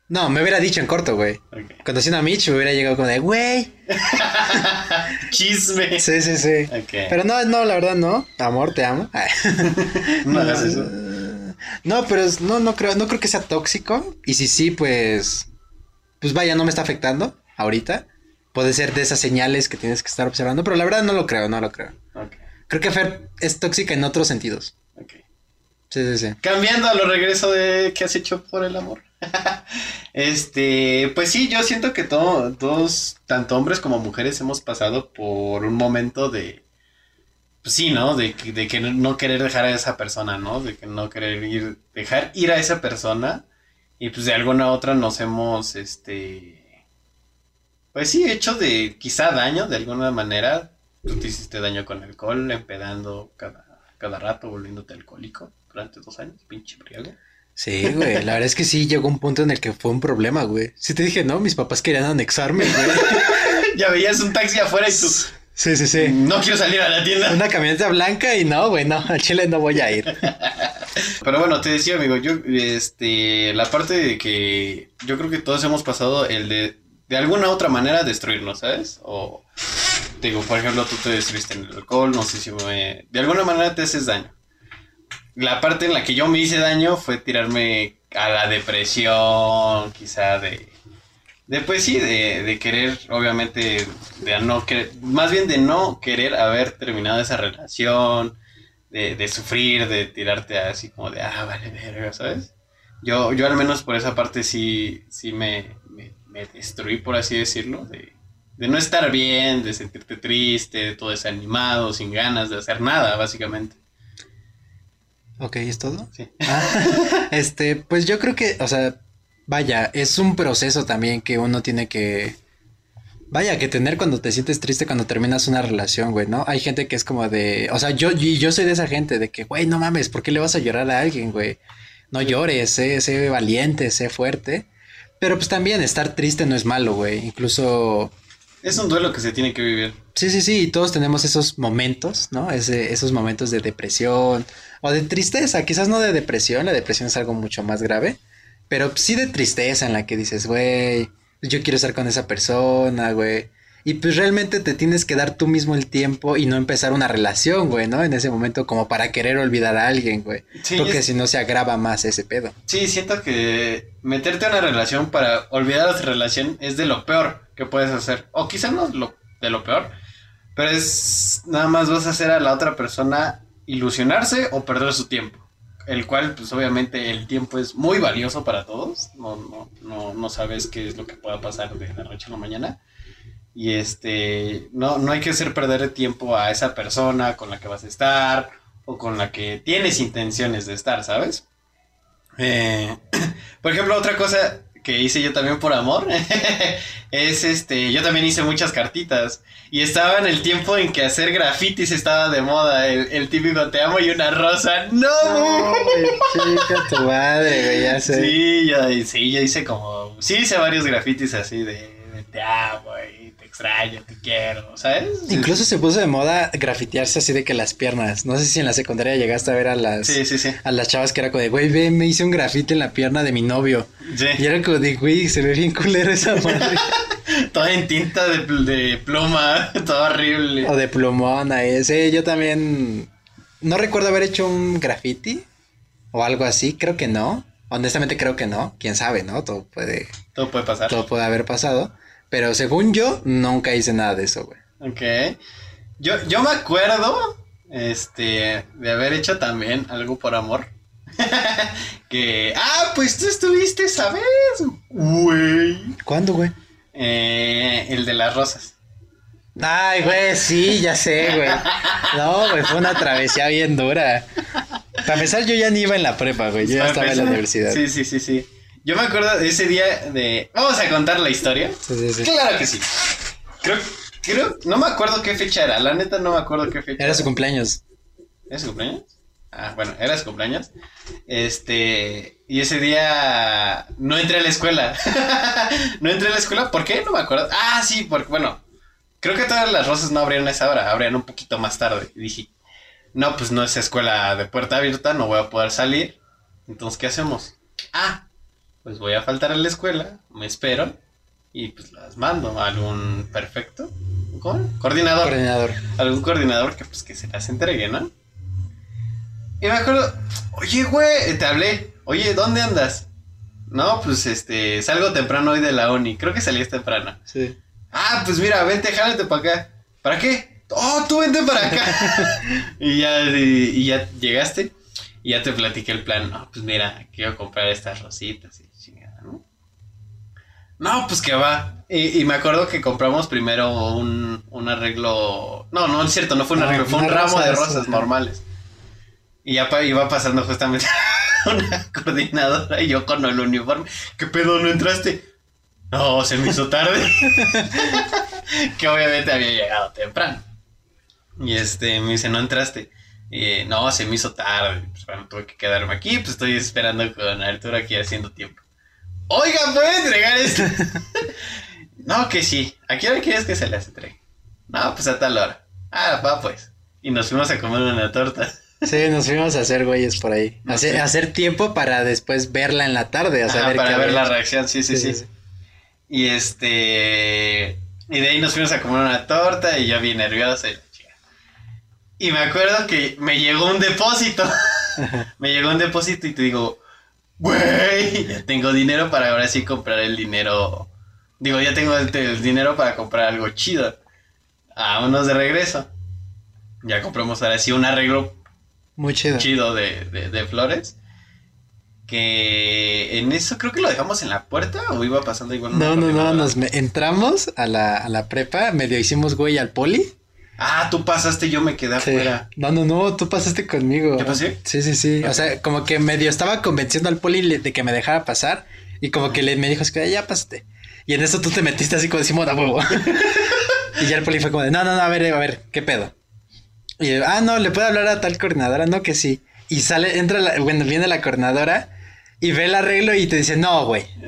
No, me hubiera dicho en corto, güey. Ok. Conociendo a Mitch, me hubiera llegado como de, güey. Chisme. Sí, sí, sí. Pero no, no, la verdad no. Amor, te amo. no hagas eso. No, pero no, no creo, no creo que sea tóxico. Y si sí, pues, pues vaya, no me está afectando ahorita. Puede ser de esas señales que tienes que estar observando, pero la verdad no lo creo, no lo creo. Creo que Fer es tóxica en otros sentidos. Sí, sí, sí. Cambiando a lo regreso de qué has hecho por el amor. este, pues sí, yo siento que todo- todos, tanto hombres como mujeres, hemos pasado por un momento de, pues sí, ¿no? De, de que no querer dejar a esa persona, ¿no? De que no querer ir, dejar ir a esa persona y pues de alguna u otra nos hemos, este, pues sí, hecho de quizá daño de alguna manera. Tú te hiciste daño con alcohol, empedando cada rato, volviéndote alcohólico durante dos años, pinche briago. Sí, güey. La verdad es que sí llegó un punto en el que fue un problema, güey. Sí te dije, no, mis papás querían anexarme, güey. Ya veías un taxi afuera y tú, Sí, sí, sí. no quiero salir a la tienda. Una camioneta blanca y no, güey, no, al Chile no voy a ir. Pero bueno, te decía, amigo, yo, este, la parte de que yo creo que todos hemos pasado el de, de alguna otra manera, destruirnos, ¿sabes? O, digo, por ejemplo, tú te destruiste en el alcohol, no sé si me, de alguna manera te haces daño. La parte en la que yo me hice daño fue tirarme a la depresión, quizá de, de pues sí, de, de querer, obviamente, de no querer, más bien de no querer haber terminado esa relación, de, de sufrir, de tirarte así como de, ah, vale, verga, ¿sabes? Yo, yo al menos por esa parte sí, sí me, me, me destruí, por así decirlo, de, de no estar bien, de sentirte triste, todo desanimado, sin ganas de hacer nada, básicamente. Ok, ¿es todo? Sí. Ah, este, pues yo creo que, o sea, vaya, es un proceso también que uno tiene que, vaya, que tener cuando te sientes triste cuando terminas una relación, güey, ¿no? Hay gente que es como de, o sea, yo, yo soy de esa gente de que, güey, no mames, ¿por qué le vas a llorar a alguien, güey? No llores, sé, sé valiente, sé fuerte. Pero pues también estar triste no es malo, güey. Incluso Es un duelo que se tiene que vivir. Sí, sí, sí, y todos tenemos esos momentos, ¿no? Ese, esos momentos de depresión o de tristeza, quizás no de depresión, la depresión es algo mucho más grave, pero sí de tristeza en la que dices, güey, yo quiero estar con esa persona, güey. Y pues realmente te tienes que dar tú mismo el tiempo y no empezar una relación, güey, ¿no? En ese momento como para querer olvidar a alguien, güey. Sí, Porque es- si no se agrava más ese pedo. Sí, siento que meterte a una relación para olvidar esa relación es de lo peor que puedes hacer. O quizá no es lo, de lo peor, pero es nada más vas a hacer a la otra persona ilusionarse o perder su tiempo. El cual, pues obviamente el tiempo es muy valioso para todos. No, no, no, no sabes qué es lo que pueda pasar de la noche a la mañana. Y este, no, no hay que hacer perder tiempo a esa persona con la que vas a estar o con la que tienes intenciones de estar, ¿sabes? Eh, por ejemplo, otra cosa que hice yo también por amor es este, yo también hice muchas cartitas y estaba en el tiempo en que hacer grafitis estaba de moda, el, el típico te amo y una rosa, no, chica tu madre, güey, ya sé. Sí, yo, sí, yo hice como, sí hice varios grafitis así de, de te amo y extraño, te quiero, ¿sabes? Incluso se puso de moda grafitearse así de que las piernas. No sé si en la secundaria llegaste a ver a las Sí, sí, sí. a las chavas que era como de, güey, ve, me hice un grafite en la pierna de mi novio. Y era como de, güey, se ve bien culero esa madre. Toda en tinta de, pl- de pluma, todo horrible. o de plumón ahí. Sí, yo también no recuerdo haber hecho un graffiti o algo así, creo que no. Honestamente creo que no, quién sabe, ¿no? Todo puede Todo puede pasar. todo puede haber pasado, pero según yo nunca hice nada de eso, güey. Ok. Yo, yo me acuerdo, este, de haber hecho también algo por amor. que, ah, pues tú estuviste esa vez, güey. ¿Cuándo, güey? Eh, el de las rosas. Ay, güey, sí, ya sé, güey. No, güey, fue una travesía bien dura. Para empezar, yo ya ni iba en la prepa, güey. Yo ya estaba en la universidad. Sí, sí, sí, sí. Yo me acuerdo de ese día de... Vamos a contar la historia. Sí, sí, sí. Claro que sí. Creo, creo, no me acuerdo qué fecha era. La neta no me acuerdo qué fecha Era su cumpleaños. ¿Era su cumpleaños? Ah, bueno, era su cumpleaños. Este, y ese día no entré a la escuela. no entré a la escuela, ¿por qué? No me acuerdo. Ah, sí, porque, bueno, creo que todas las rosas no abrían a esa hora, abrían un poquito más tarde. Y dije, no, pues no es escuela de puerta abierta, no voy a poder salir. Entonces, ¿qué hacemos? Ah, pues voy a faltar a la escuela, me espero y pues las mando a algún perfecto. ¿Cómo? Coordinador Coordinador. algún coordinador que pues que se las entregue, ¿no? Y me acuerdo, oye, güey, te hablé, oye, ¿dónde andas? No, pues este, salgo temprano hoy de la uni, creo que salías temprano. Sí. Ah, pues mira, vente, jálate para acá. ¿Para qué? Oh, tú vente para acá. y ya, y, y ya llegaste y ya te platiqué el plan. No, pues mira, quiero comprar estas rositas y. No, pues que va. Y, y me acuerdo que compramos primero un, un arreglo. No, no es cierto, no fue un No, arreglo, fue un ramo de rosas normales. Y ya pa- iba pasando justamente una coordinadora y yo con el uniforme. ¿Qué pedo no entraste? No, se me hizo tarde. que obviamente había llegado temprano. Y este, me dice, no entraste. Y no, se me hizo tarde. Pues bueno, tuve que quedarme aquí. Pues estoy esperando con Arturo aquí haciendo tiempo. Oiga, ¿puede entregar esto? no, que sí. ¿A qué hora quieres que se las entregue? No, pues a tal hora. Ah, va pues. Y nos fuimos a comer una torta. Sí, nos fuimos a hacer güeyes por ahí. No hacer, tiempo para después verla en la tarde. Ajá, ver para qué ver había la reacción, sí, sí, sí. Y este. Y de ahí nos fuimos a comer una torta y yo bien nervioso. Y, y me acuerdo que me llegó un depósito. me llegó un depósito y te digo, güey, ya tengo dinero para ahora sí comprar el dinero. Digo, ya tengo el, el dinero para comprar algo chido. Vámonos de regreso. Ya compramos ahora sí un arreglo Muy chido. chido de, de- de flores. Que en eso creo que lo dejamos en la puerta o iba pasando igual. No, no, no, nos me- entramos a la, a la prepa, medio hicimos güey al poli. Ah, tú pasaste, yo me quedé Sí. afuera. No, no, no, tú pasaste conmigo. ¿Yo pasé? Sí, sí, sí. O sea, como que medio estaba convenciendo al poli de que me dejara pasar y como que le me dijo, es que ya pasaste. Y en eso tú te metiste así como decimos, a huevo. y ya el poli fue como de, no, no, no, a ver, a ver, ¿qué pedo? Y yo, ah, no, le puedo hablar a tal coordinadora, no, que sí. Y sale, entra, la, bueno, viene la coordinadora y ve el arreglo y te dice, no, güey.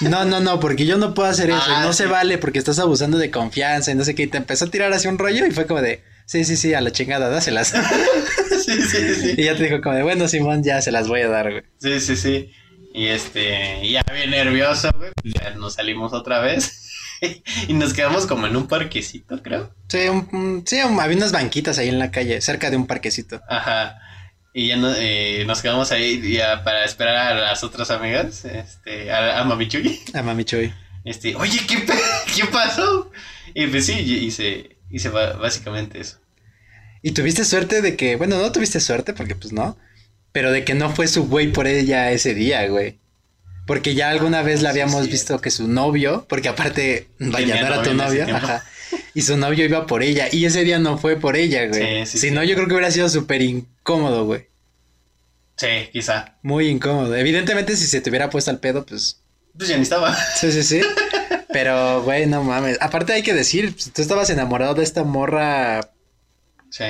No, no, no, porque yo no puedo hacer eso. Ah, y no sí. se vale porque estás abusando de confianza y no sé qué. Y te empezó a tirar así un rollo y fue como de, sí, sí, sí, a la chingada, dáselas. sí, sí, sí. y ya te dijo como de, bueno, Simón, ya se las voy a dar, güey. Sí, sí, sí. Y este, ya bien nervioso, güey. pues Ya nos salimos otra vez. y nos quedamos como en un parquecito, creo. Sí, un- un- sí, un- había unas banquitas ahí en la calle, cerca de un parquecito. Ajá. Y ya no- eh, nos quedamos ahí ya para esperar a las otras amigas, este, a, a Mami Chuy. A Mami Chuy. Este, oye, ¿qué, pe- ¿qué pasó? Y pues sí, hice, hice básicamente eso. Y tuviste suerte de que, bueno, no tuviste suerte porque pues no, pero de que no fue su güey por ella ese día, güey. Porque ya alguna vez la sí, habíamos sí. visto que su novio, porque aparte, vaya, no era tu novio ajá. Y su novio iba por ella, y ese día no fue por ella, güey. Sí, sí, si sí. no, yo creo que hubiera sido súper incómodo, güey. Sí, quizá. Muy incómodo. Evidentemente, si se te hubiera puesto al pedo, pues Pues ya ni estaba. Sí, sí, sí. Pero, güey, no mames. Aparte hay que decir, pues, tú estabas enamorado de esta morra. Sí.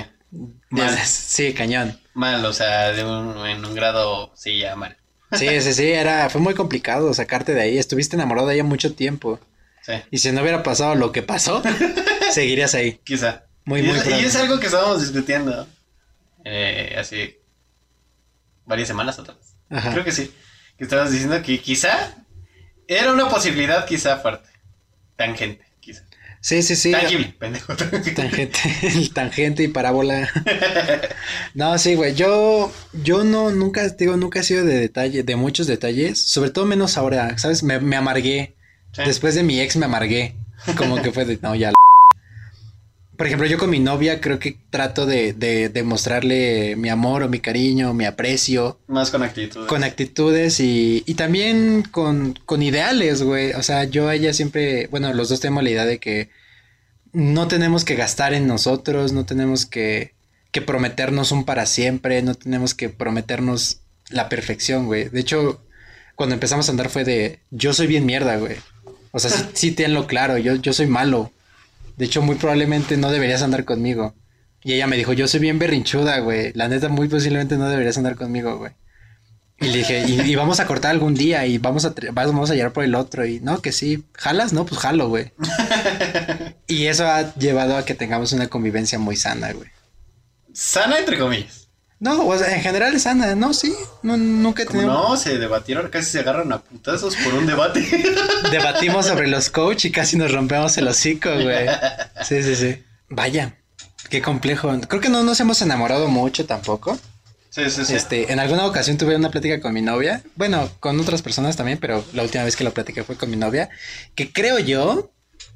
Mal. Sí, cañón. Mal, o sea, de un- en un grado, sí, ya mal. Sí, sí, sí, era, fue muy complicado sacarte de ahí. Estuviste enamorado de ella mucho tiempo. Sí, Y si no hubiera pasado lo que pasó, seguirías ahí. quizá. Muy, y, muy es, y es algo que estábamos discutiendo eh, hace varias semanas atrás. Ajá. Creo que sí. Que estabas diciendo que quizá era una posibilidad quizá fuerte. Tangente, quizá. Sí, sí, sí. Tangible, pendejo. Tangente, el tangente y parábola. No, sí, güey. Yo, yo no, nunca, digo, nunca he sido de detalle, de muchos detalles. Sobre todo menos ahora, ¿sabes? Me, me amargué. Sí. Después de mi ex me amargué. Como que fue de, no, ya. la Por ejemplo, yo con mi novia creo que trato de, de, de mostrarle mi amor o mi cariño, mi aprecio, Más con actitud. con actitudes y, y también con, con ideales, güey. O sea, yo a ella siempre, bueno, los dos tenemos la idea de que no tenemos que gastar en nosotros, no tenemos que, que prometernos un para siempre, no tenemos que prometernos la perfección, güey. De hecho, cuando empezamos a andar fue de, yo soy bien mierda, güey. O sea, sí, sí tenlo claro, yo, yo soy malo. De hecho, muy probablemente no deberías andar conmigo. Y ella me dijo, yo soy bien berrinchuda, güey. La neta, muy posiblemente no deberías andar conmigo, güey. Y le dije, y, vamos a cortar algún día y vamos a, vamos a llegar por el otro. Y no, que sí, jalas, no, pues jalo, güey. y eso ha llevado a que tengamos una convivencia muy sana, güey. Sana entre comillas. No, o sea, en general es sana, no, sí, no, nunca he tenido... No, se debatieron, casi se agarran a putazos por un debate. Debatimos sobre los coach y casi nos rompemos el hocico, güey. Sí, sí, sí. Vaya, qué complejo. Creo que no nos hemos enamorado mucho tampoco. Sí, sí, sí. Este, en alguna ocasión tuve una plática con mi novia, bueno, con otras personas también, pero la última vez que lo platiqué fue con mi novia, que creo yo,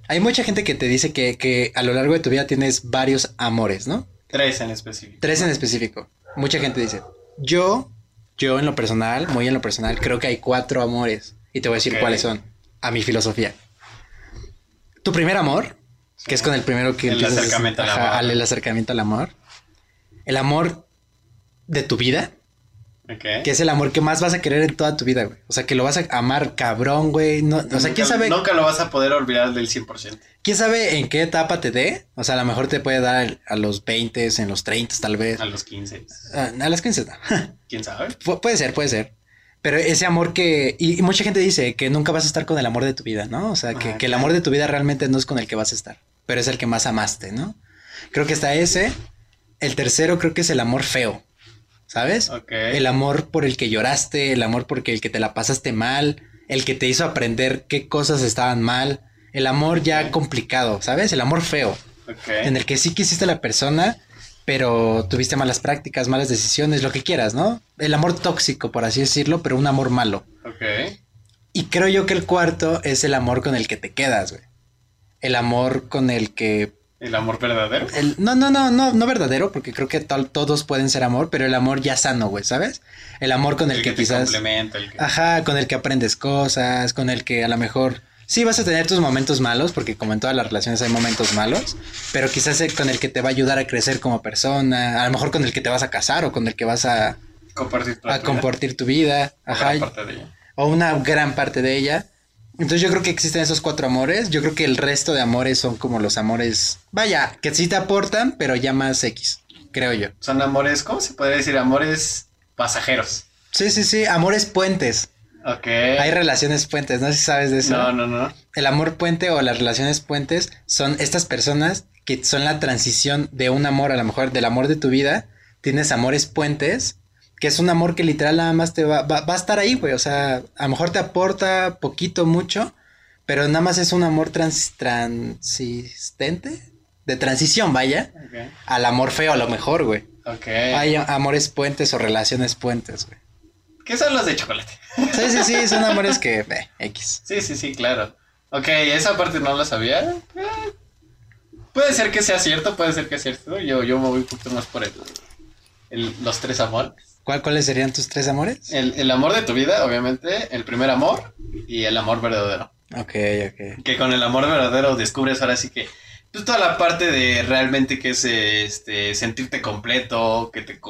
hay mucha gente que te dice que, que a lo largo de tu vida tienes varios amores, ¿no? Tres en específico. Tres en específico. Mucha gente dice, yo, yo en lo personal, muy en lo personal, creo que hay cuatro amores. Y te voy a decir cuáles son, a mi filosofía. Tu primer amor, que es con el primero que El empiezas- acercamiento al ajá, amor. al- el acercamiento al amor. El amor de tu vida, Que es el amor que más vas a querer en toda tu vida, güey. O sea, que lo vas a amar cabrón, güey. No, o sea, ¿quién sabe, Nunca lo vas a poder olvidar del 100%. quién sabe en qué etapa te dé? O sea, a lo mejor te puede dar a los 20, en los 30 tal vez. A los 15. Ah, a las 15 no. ¿Quién sabe? Pu- puede ser, puede ser. Pero ese amor que... Y, y mucha gente dice que nunca vas a estar con el amor de tu vida, ¿no? O sea, que, que el amor de tu vida realmente no es con el que vas a estar, pero es el que más amaste, ¿no? Creo que está ese. El tercero creo que es el amor feo, ¿sabes? El amor por el que lloraste, el amor por el que te la pasaste mal, el que te hizo aprender qué cosas estaban mal, el amor ya complicado, ¿sabes? El amor feo en el que sí quisiste a la persona, pero tuviste malas prácticas, malas decisiones, lo que quieras, ¿no? El amor tóxico, por así decirlo, pero un amor malo. Y creo yo que el cuarto es el amor con el que te quedas, güey. El amor con el que... El amor verdadero. El, no, no, no, no, no verdadero, porque creo que tol- todos pueden ser amor, pero el amor ya sano, güey, ¿sabes? El amor con el, el que, que, te quizás... complementa. El que... Ajá, con el que aprendes cosas, con el que a lo mejor sí vas a tener tus momentos malos, porque como en todas las relaciones hay momentos malos, pero quizás el con el que te va a ayudar a crecer como persona, a lo mejor con el que te vas a casar o con el que vas a, compartir toda a tu vida. compartir tu vida, ajá, Gran parte de ella. o una gran parte de ella. Entonces yo creo que existen esos cuatro amores, yo creo que el resto de amores son como los amores, vaya, que sí te aportan, pero ya más X, creo yo. Son amores, ¿cómo se podría decir? Amores pasajeros. Sí, sí, sí, amores puentes. Ok. Hay relaciones puentes, no sé si sabes de eso. No, no, no. El amor puente o las relaciones puentes son estas personas que son la transición de un amor, a lo mejor del amor de tu vida. Tienes amores puentes, que es un amor que literal nada más te va, va, va a estar ahí, güey. O sea, a lo mejor te aporta poquito, mucho, pero nada más es un amor trans, transistente, de transición, vaya, al amor feo a lo mejor, güey. Ok. Hay amores puentes o relaciones puentes, güey. ¿Qué son los de chocolate? Sí, sí, sí, son amores que, eh, X. Sí, sí, sí, claro. Ok, esa parte no la sabía. Eh, puede ser que sea cierto, puede ser que sea cierto. Yo, yo me voy un poquito más por el, el- los tres amores. ¿Cuál, ¿Cuáles serían tus tres amores? El, el amor de tu vida, obviamente, el primer amor y el amor verdadero. Ok, ok. Que con el amor verdadero descubres ahora sí que pues, toda la parte de realmente que es este, sentirte completo, que te,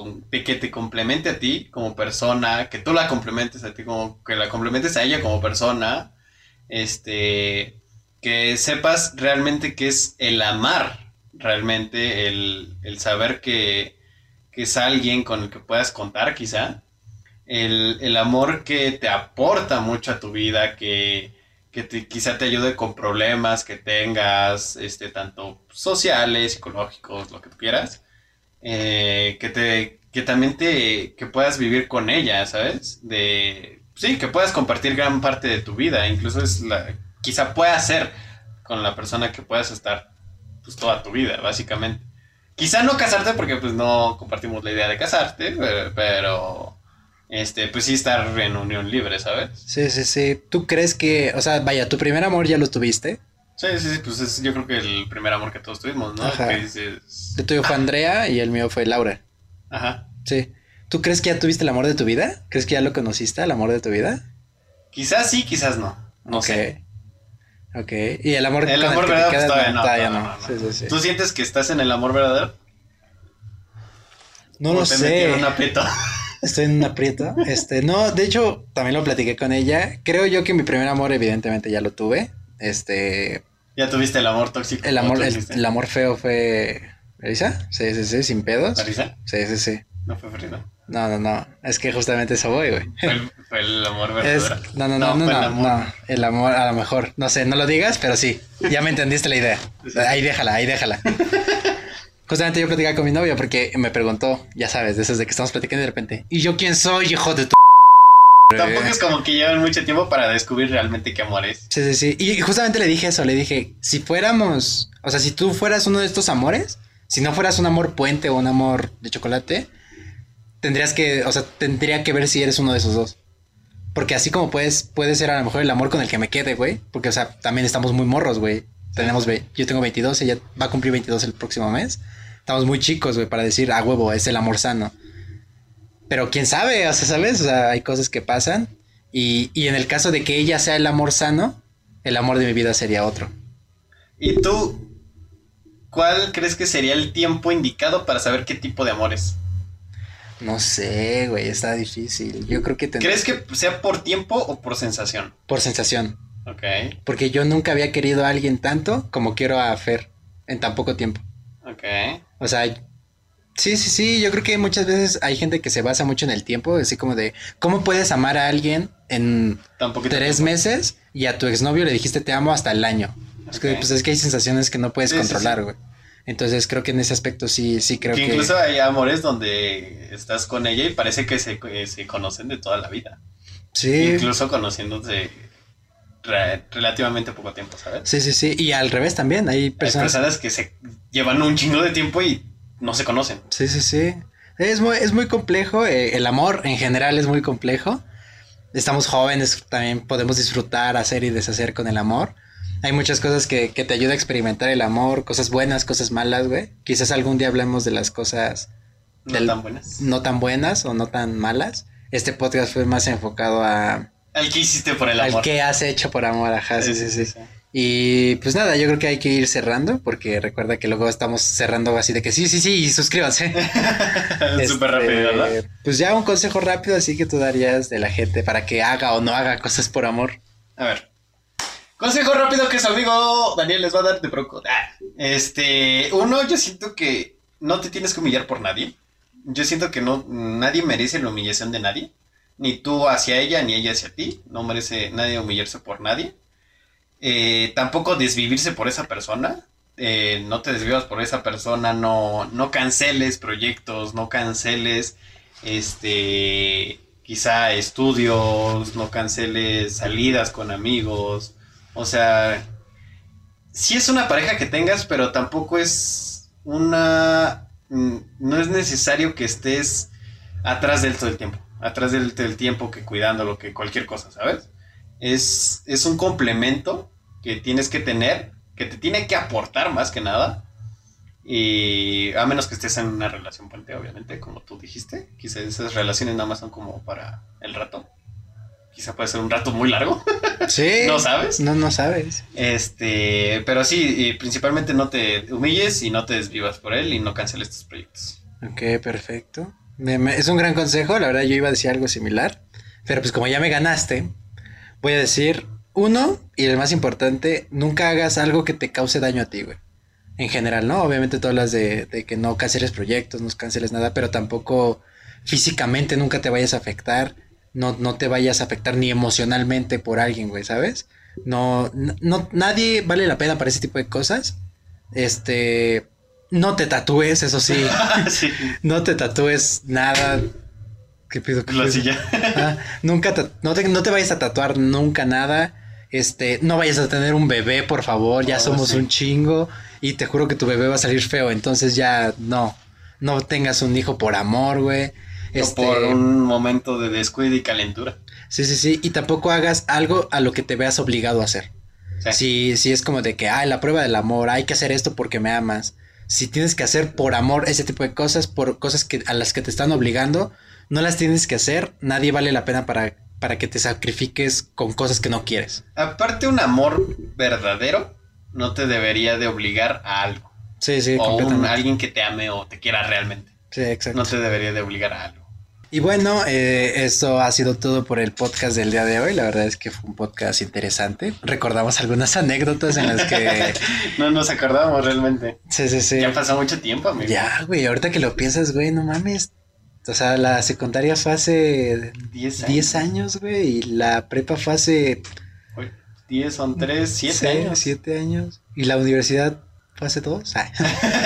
que te complemente a ti como persona, que tú la complementes a ti como, que la complementes a ella como persona, este, que sepas realmente que es el amar, realmente el, el saber que, que es alguien con el que puedas contar quizá, el, el amor que te aporta mucho a tu vida, que, que quizá te ayude con problemas que tengas, este, tanto sociales, psicológicos, lo que tú quieras, eh, que te, que también te, que puedas vivir con ella, ¿sabes? De, sí, que puedas compartir gran parte de tu vida, incluso es la, quizá pueda ser con la persona que puedas estar, pues, toda tu vida, básicamente. Quizá no casarte porque, pues, no compartimos la idea de casarte, pero, pero este, pues sí estar en unión libre, ¿sabes? Sí, sí, sí. ¿Tú crees que, o sea, vaya, tu primer amor ya lo tuviste? Sí, sí, sí, pues es yo creo que el primer amor que todos tuvimos, ¿no? Ajá. Que dices... El tuyo fue Andrea y el mío fue Laura. Ajá. Sí. ¿Tú crees que ya tuviste el amor de tu vida? ¿Crees que ya lo conociste, el amor de tu vida? Quizás sí, quizás no. No sé. Ok. Y el amor El amor verdadero, pues, todavía no, todavía no, no. no, no. Sí, sí, sí. ¿Tú sientes que estás en el amor verdadero? No ¿O lo te sé. un aprieto? Estoy en un aprieto. Este, no, de hecho, también lo platiqué con ella. Creo yo que mi primer amor, evidentemente, ya lo tuve. Este, ¿Ya tuviste el amor tóxico? el amor, el, amor feo fue. ¿Elisa? Sí, sí, sí, sin pedos. ¿Marisa? Sí, sí, sí. No fue Frida. No, no, no. Es que justamente eso voy, güey. Fue el, fue el amor Es, verdadero. no, no, no, no, el no, amor. no. El amor, a lo mejor. No sé, no lo digas, pero sí. Ya me entendiste la idea. Ahí déjala, ahí déjala. Justamente yo platicaba con mi novia porque me preguntó, ya sabes, de esos de que estamos platicando y de repente. ¿Y yo quién soy, hijo de tu Tampoco es como que llevan mucho tiempo para descubrir realmente qué amor es. Sí, sí, sí. Y justamente le dije eso, le dije, si fuéramos, o sea, si tú fueras uno de estos amores, si no fueras un amor puente o un amor de chocolate, tendrías que, o sea, tendría que ver si eres uno de esos dos. Porque así como puedes, puede ser a lo mejor el amor con el que me quede, güey. Porque, o sea, también estamos muy morros, güey. Tenemos, yo tengo 22, ella va a cumplir 22 el próximo mes. Estamos muy chicos, güey, para decir, a huevo, es el amor sano. Pero quién sabe, o sea, ¿sabes? O sea, hay cosas que pasan. Y, y en el caso de que ella sea el amor sano, el amor de mi vida sería otro. ¿Y tú, cuál crees que sería el tiempo indicado para saber qué tipo de amor es? No sé, güey, está difícil. Yo creo que tendría ¿Crees que sea por tiempo o por sensación? por sensación. Ok, Porque yo nunca había querido a alguien tanto como quiero a Fer en tan poco tiempo. ok. O sea, sí, sí, sí, yo creo que muchas veces hay gente que se basa mucho en el tiempo, así como de, ¿cómo puedes amar a alguien en tres meses y a tu exnovio le dijiste te amo hasta el año? Es que, pues es que hay sensaciones que no puedes Sí, controlar, sí. güey. Entonces creo que en ese aspecto sí, sí creo que que... incluso hay amores donde estás con ella y parece que se, que se conocen de toda la vida. Sí, Incluso conociéndose re- relativamente poco tiempo, ¿sabes? sí, sí, sí. Y al revés también, hay Hay personas... personas que se llevan un chingo de tiempo y no se conocen. Sí, sí, sí. Es muy, es muy complejo. eh, el amor en general es muy complejo. Estamos jóvenes, también podemos disfrutar, hacer y deshacer con el amor. Hay muchas cosas que, que te ayuda a experimentar el amor, cosas buenas, cosas malas, güey. Quizás algún día hablemos de las cosas No Del- tan buenas. no tan buenas o no tan malas. Este podcast fue más enfocado a Al que hiciste por el al amor. qué has hecho por amor, ajá, sí, sí, sí. Y pues nada, yo creo que hay que ir cerrando porque recuerda que luego estamos cerrando así de que sí, sí, sí, y suscríbanse. Súper Este, rápido, ¿verdad? Pues ya un consejo rápido así que tú darías de la gente para que haga o no haga cosas por amor. A ver. Consejo rápido que su amigo Daniel les va a dar de Broco. Ah, Este, uno, yo siento que no te tienes que humillar por nadie. Yo siento que no, nadie merece la humillación de nadie. Ni tú hacia ella, ni ella hacia ti. No merece nadie humillarse por nadie. Eh, tampoco desvivirse por esa persona. Eh, no te desvivas por esa persona. No, no canceles proyectos. No canceles este quizá estudios, no canceles salidas con amigos. O sea, sí es una pareja que tengas, pero tampoco es una... mm, No es necesario que estés atrás de él todo el tiempo. Atrás del, tiempo que cuidándolo, que cualquier cosa, ¿sabes? Es, es un complemento que tienes que tener, que te tiene que aportar más que nada. Y a menos que estés en una relación puente, obviamente, como tú dijiste. Quizás esas relaciones nada más son como para el rato. Quizá puede ser un rato muy largo. Sí. ¿No sabes? No, no sabes. Este, pero sí, principalmente no te humilles y no te desvivas por él y no canceles tus proyectos. Ok, perfecto. Me- me- es un gran consejo, la verdad yo iba a decir algo similar, pero pues como ya me ganaste, voy a decir, uno, y el más importante, nunca hagas algo que te cause daño a ti, güey. En general, ¿no? Obviamente tú hablas de, de que no canceles proyectos, no canceles nada, pero tampoco físicamente nunca te vayas a afectar, no, no te vayas a afectar ni emocionalmente por alguien, güey, ¿sabes? No, no, nadie vale la pena para ese tipo de cosas. Este, no te tatúes, eso sí. sí, No te tatúes nada. ¿Qué pido? ¿Qué la pido? silla. Ah, nunca no, te, no te vayas a tatuar nunca nada. Este, no vayas a tener un bebé, por favor. Ya Oh, somos sí. un chingo. Y te juro que tu bebé va a salir feo. Entonces ya no. No tengas un hijo por amor, güey. Este, por un momento de descuido y calentura. Sí, sí, sí. Y tampoco hagas algo a lo que te veas obligado a hacer. Sí. Si, si es como de que, ay, la prueba del amor, hay que hacer esto porque me amas. Si tienes que hacer por amor ese tipo de cosas, por cosas que, a las que te están obligando, no las tienes que hacer. Nadie vale la pena para para que te sacrifiques con cosas que no quieres. Aparte, un amor verdadero no te debería de obligar a algo. Sí, sí, o un, alguien que te ame o te quiera realmente. Sí, exacto. No te debería de obligar a algo. Y bueno, eh, esto ha sido todo por el podcast del día de hoy. La verdad es que fue un podcast interesante. Recordamos algunas anécdotas en las que... no nos acordamos realmente. Sí, sí, sí. Ya pasó mucho tiempo, amigo. Ya, güey, ahorita que lo piensas, güey, no mames. O sea, la secundaria fue hace 10 años. 10 años, güey, y la prepa fue hace 10 son 3, 7 Sí, años. siete años. ¿Y la universidad hace dos? Ay.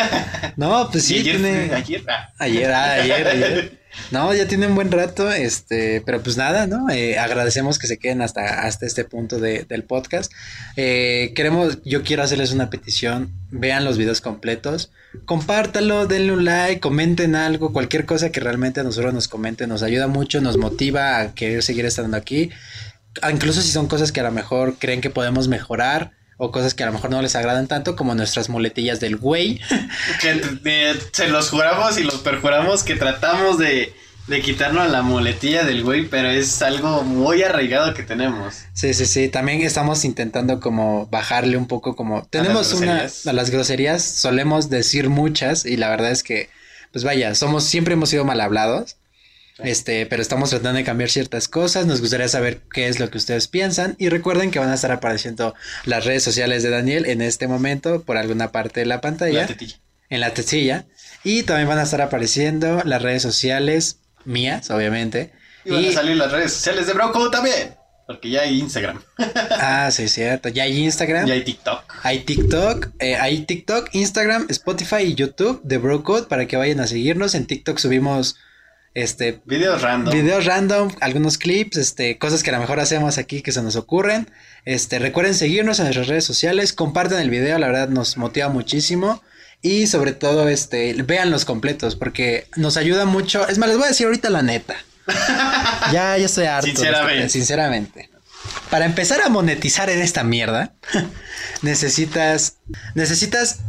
no, pues sí, ayer, tiene... ayer, ah. Ayer, ah, ayer, ayer. No, ya tiene un buen rato, este, pero pues nada, ¿no? Eh, agradecemos que se queden hasta, hasta este punto de- del podcast. Eh, queremos, yo quiero hacerles una petición, vean los videos completos, compártalo, denle un like, comenten algo, cualquier cosa que realmente a nosotros nos comenten, nos ayuda mucho, nos motiva a querer seguir estando aquí. Ah, Incluso si son cosas que a lo mejor creen que podemos mejorar o cosas que a lo mejor no les agradan tanto como nuestras muletillas del güey. Que se los juramos y los perjuramos que tratamos de, de quitarnos la muletilla del güey, pero es algo muy arraigado que tenemos. Sí, sí, sí. También estamos intentando como bajarle un poco como... Tenemos una... groserías. A las groserías solemos decir muchas y la verdad es que, pues vaya, somos, siempre hemos sido mal hablados. Este, pero estamos tratando de cambiar ciertas cosas. Nos gustaría saber qué es lo que ustedes piensan. Y recuerden que van a estar apareciendo las redes sociales de Daniel en este momento por alguna parte de la pantalla La tetilla. en la tetilla. Y también van a estar apareciendo las redes sociales mías, obviamente. Y van Y- a salir las redes sociales de Broco también. Porque ya hay Instagram, Ah, sí, cierto. Ya hay Instagram. ya hay TikTok. Hay TikTok, eh, hay TikTok, Instagram, Spotify y YouTube de Brocode para que vayan a seguirnos. En TikTok subimos este Videos random. videos random, algunos clips, este, cosas que a lo mejor hacemos aquí que se nos ocurren. Este, recuerden seguirnos en nuestras redes sociales, compartan el video, la verdad nos motiva muchísimo. Y sobre todo, este, vean los completos, porque nos ayuda mucho. Es más, les voy a decir ahorita la neta. ya, ya estoy harto. este Sinceramente. Para empezar a monetizar en esta mierda, necesitas, necesitas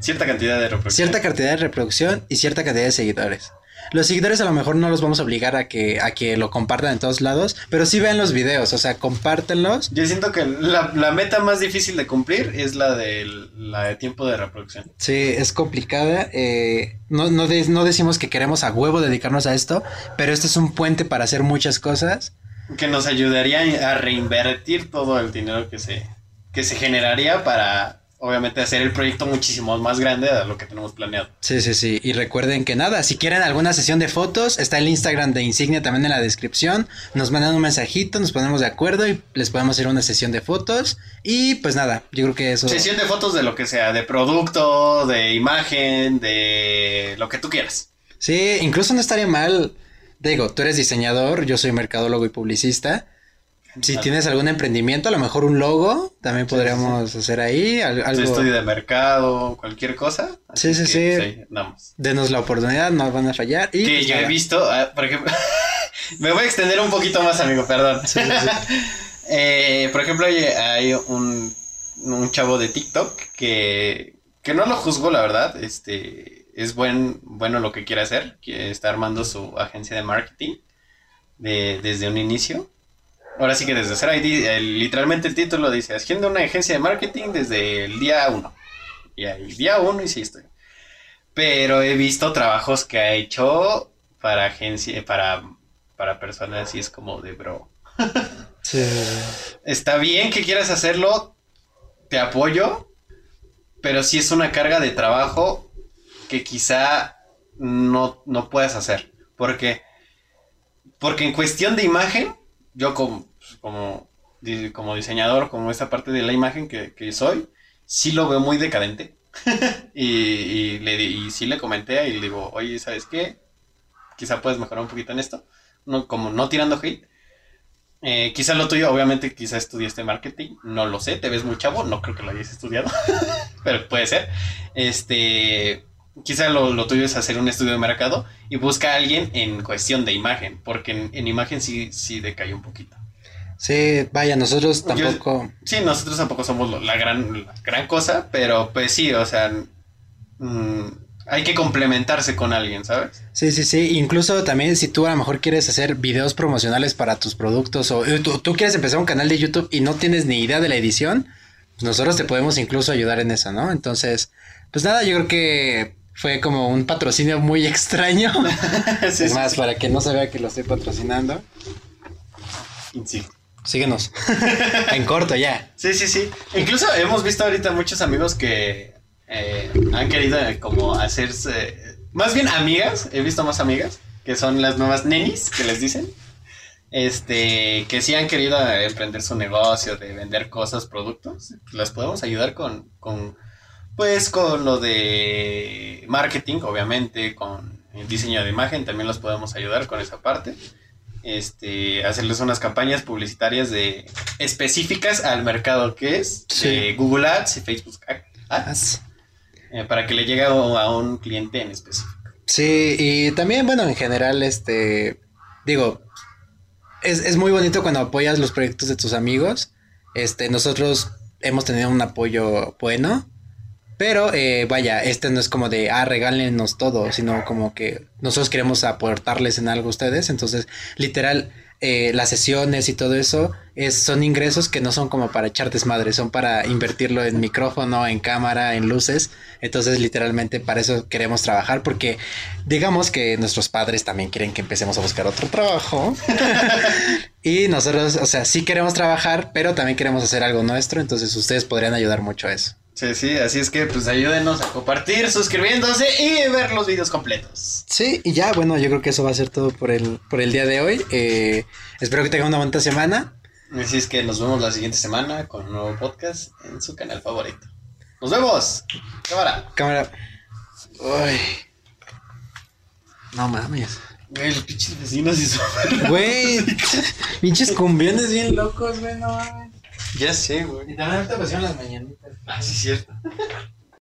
Cierta cantidad de reproducción. cierta cantidad de reproducción y cierta cantidad de seguidores. Los seguidores a lo mejor no los vamos a obligar a que, a que lo compartan en todos lados, pero sí vean los videos, o sea, compártenlos. Yo siento que la, la meta más difícil de cumplir es la de, la de tiempo de reproducción. Sí, es complicada. eh, no, no, de- no decimos que queremos a huevo dedicarnos a esto, pero este es un puente para hacer muchas cosas. Que nos ayudaría a reinvertir todo el dinero que se, que se generaría para, obviamente, hacer el proyecto muchísimo más grande de lo que tenemos planeado. Sí, sí, sí. Y recuerden que nada, si quieren alguna sesión de fotos, está el Instagram de Insignia también en la descripción. Nos mandan un mensajito, nos ponemos de acuerdo y les podemos hacer una sesión de fotos. Y pues nada, yo creo que eso... Sesión de fotos de lo que sea, de producto, de imagen, de lo que tú quieras. Sí, incluso no estaría mal. Digo, tú eres diseñador, yo soy mercadólogo y publicista. Si tienes algún emprendimiento, a lo mejor un logo, también Sí, podríamos hacer ahí algo. estudio de mercado, cualquier cosa. Sí, sí, que, sí. pues. Denos la oportunidad, no van a fallar. Y que pues, yo he visto, ah, por ejemplo, me voy a extender un poquito más, amigo, perdón. Eh, por ejemplo, hay, hay un, un chavo de TikTok que, que no lo juzgo, la verdad. Este es buen, bueno lo que quiere hacer, que está armando su agencia de marketing de, desde un inicio. Ahora sí que desde ahí di- el- literalmente el título dice, haciendo una agencia de marketing desde el día uno. Y ahí, día uno y sí estoy. Pero he visto trabajos que ha hecho para agencia, para, para personas y es como de bro. Sí. Está bien que quieras hacerlo, te apoyo, pero sí es una carga de trabajo que quizá no, no puedas hacer. Porque, porque en cuestión de imagen, yo como, como, di- como diseñador, como esta parte de la imagen que, que soy, sí lo veo muy decadente. y, y, le, y sí le comenté y le digo, oye, ¿sabes qué? Quizá puedes mejorar un poquito en esto. No, como no tirando hate. Eh, quizá lo tuyo, obviamente, quizá estudiaste marketing, no lo sé, te ves muy chavo, no creo que lo hayas estudiado, pero puede ser. Este, quizá lo, lo tuyo es hacer un estudio de mercado y busca a alguien en cuestión de imagen, porque en, en imagen sí, sí decae un poquito. Sí, vaya, nosotros Yo- tampoco. Sí, nosotros tampoco somos la gran, la gran cosa, pero pues sí, o sea, mm, hay que complementarse con alguien, ¿sabes? Sí, sí, sí. Incluso también si tú a lo mejor quieres hacer videos promocionales para tus productos o eh, tú, tú quieres empezar un canal de YouTube y no tienes ni idea de la edición, pues nosotros te podemos incluso ayudar en eso, ¿no? Entonces, pues nada, yo creo que fue como un patrocinio muy extraño. Sí, es más, sí. para que no se vea que lo estoy patrocinando. Sí. Síguenos. en corto ya. Sí, sí, sí. Incluso hemos visto ahorita muchos amigos que eh, han querido eh, como hacerse, más bien amigas, he visto más amigas, que son las nuevas nenis, que les dicen. Este, que sí han querido eh, emprender su negocio de vender cosas, productos. Las podemos ayudar con, con, pues, con lo de marketing, obviamente, con el diseño de imagen, también los podemos ayudar con esa parte este, hacerles unas campañas publicitarias de específicas al mercado que es Sí. de Google Ads y Facebook Ads eh, para que le llegue a, a un cliente en específico. Sí, y también, bueno, en general, este, digo, es, es muy bonito cuando apoyas los proyectos de tus amigos. Este, nosotros hemos tenido un apoyo bueno, pero eh, vaya, este no es como de, ah, regálenos todo, sino como que nosotros queremos aportarles en algo a ustedes. Entonces, literal, eh, las sesiones y todo eso es, son ingresos que no son como para echar desmadre, son para invertirlo en micrófono, en cámara, en luces. Entonces, literalmente, para eso queremos trabajar, porque digamos que nuestros padres también quieren que empecemos a buscar otro trabajo. y nosotros, o sea, sí queremos trabajar, pero también queremos hacer algo nuestro, entonces ustedes podrían ayudar mucho a eso. Sí, sí, así es que pues ayúdenos a compartir, suscribiéndose y ver los videos completos. Sí, y ya, bueno, yo creo que eso va a ser todo por el, por el día de hoy. Eh, espero que tengan una bonita semana. Así es que nos vemos la siguiente semana con un nuevo podcast en su canal favorito. Nos vemos. Cámara. Cámara. Uy. No mames. Güey, los pinches vecinos y su... Güey, pinches cumbiones bien locos, güey, no mames. Ya sé, güey. Y también ahorita pusieron las mañanitas. Ah, sí, cierto.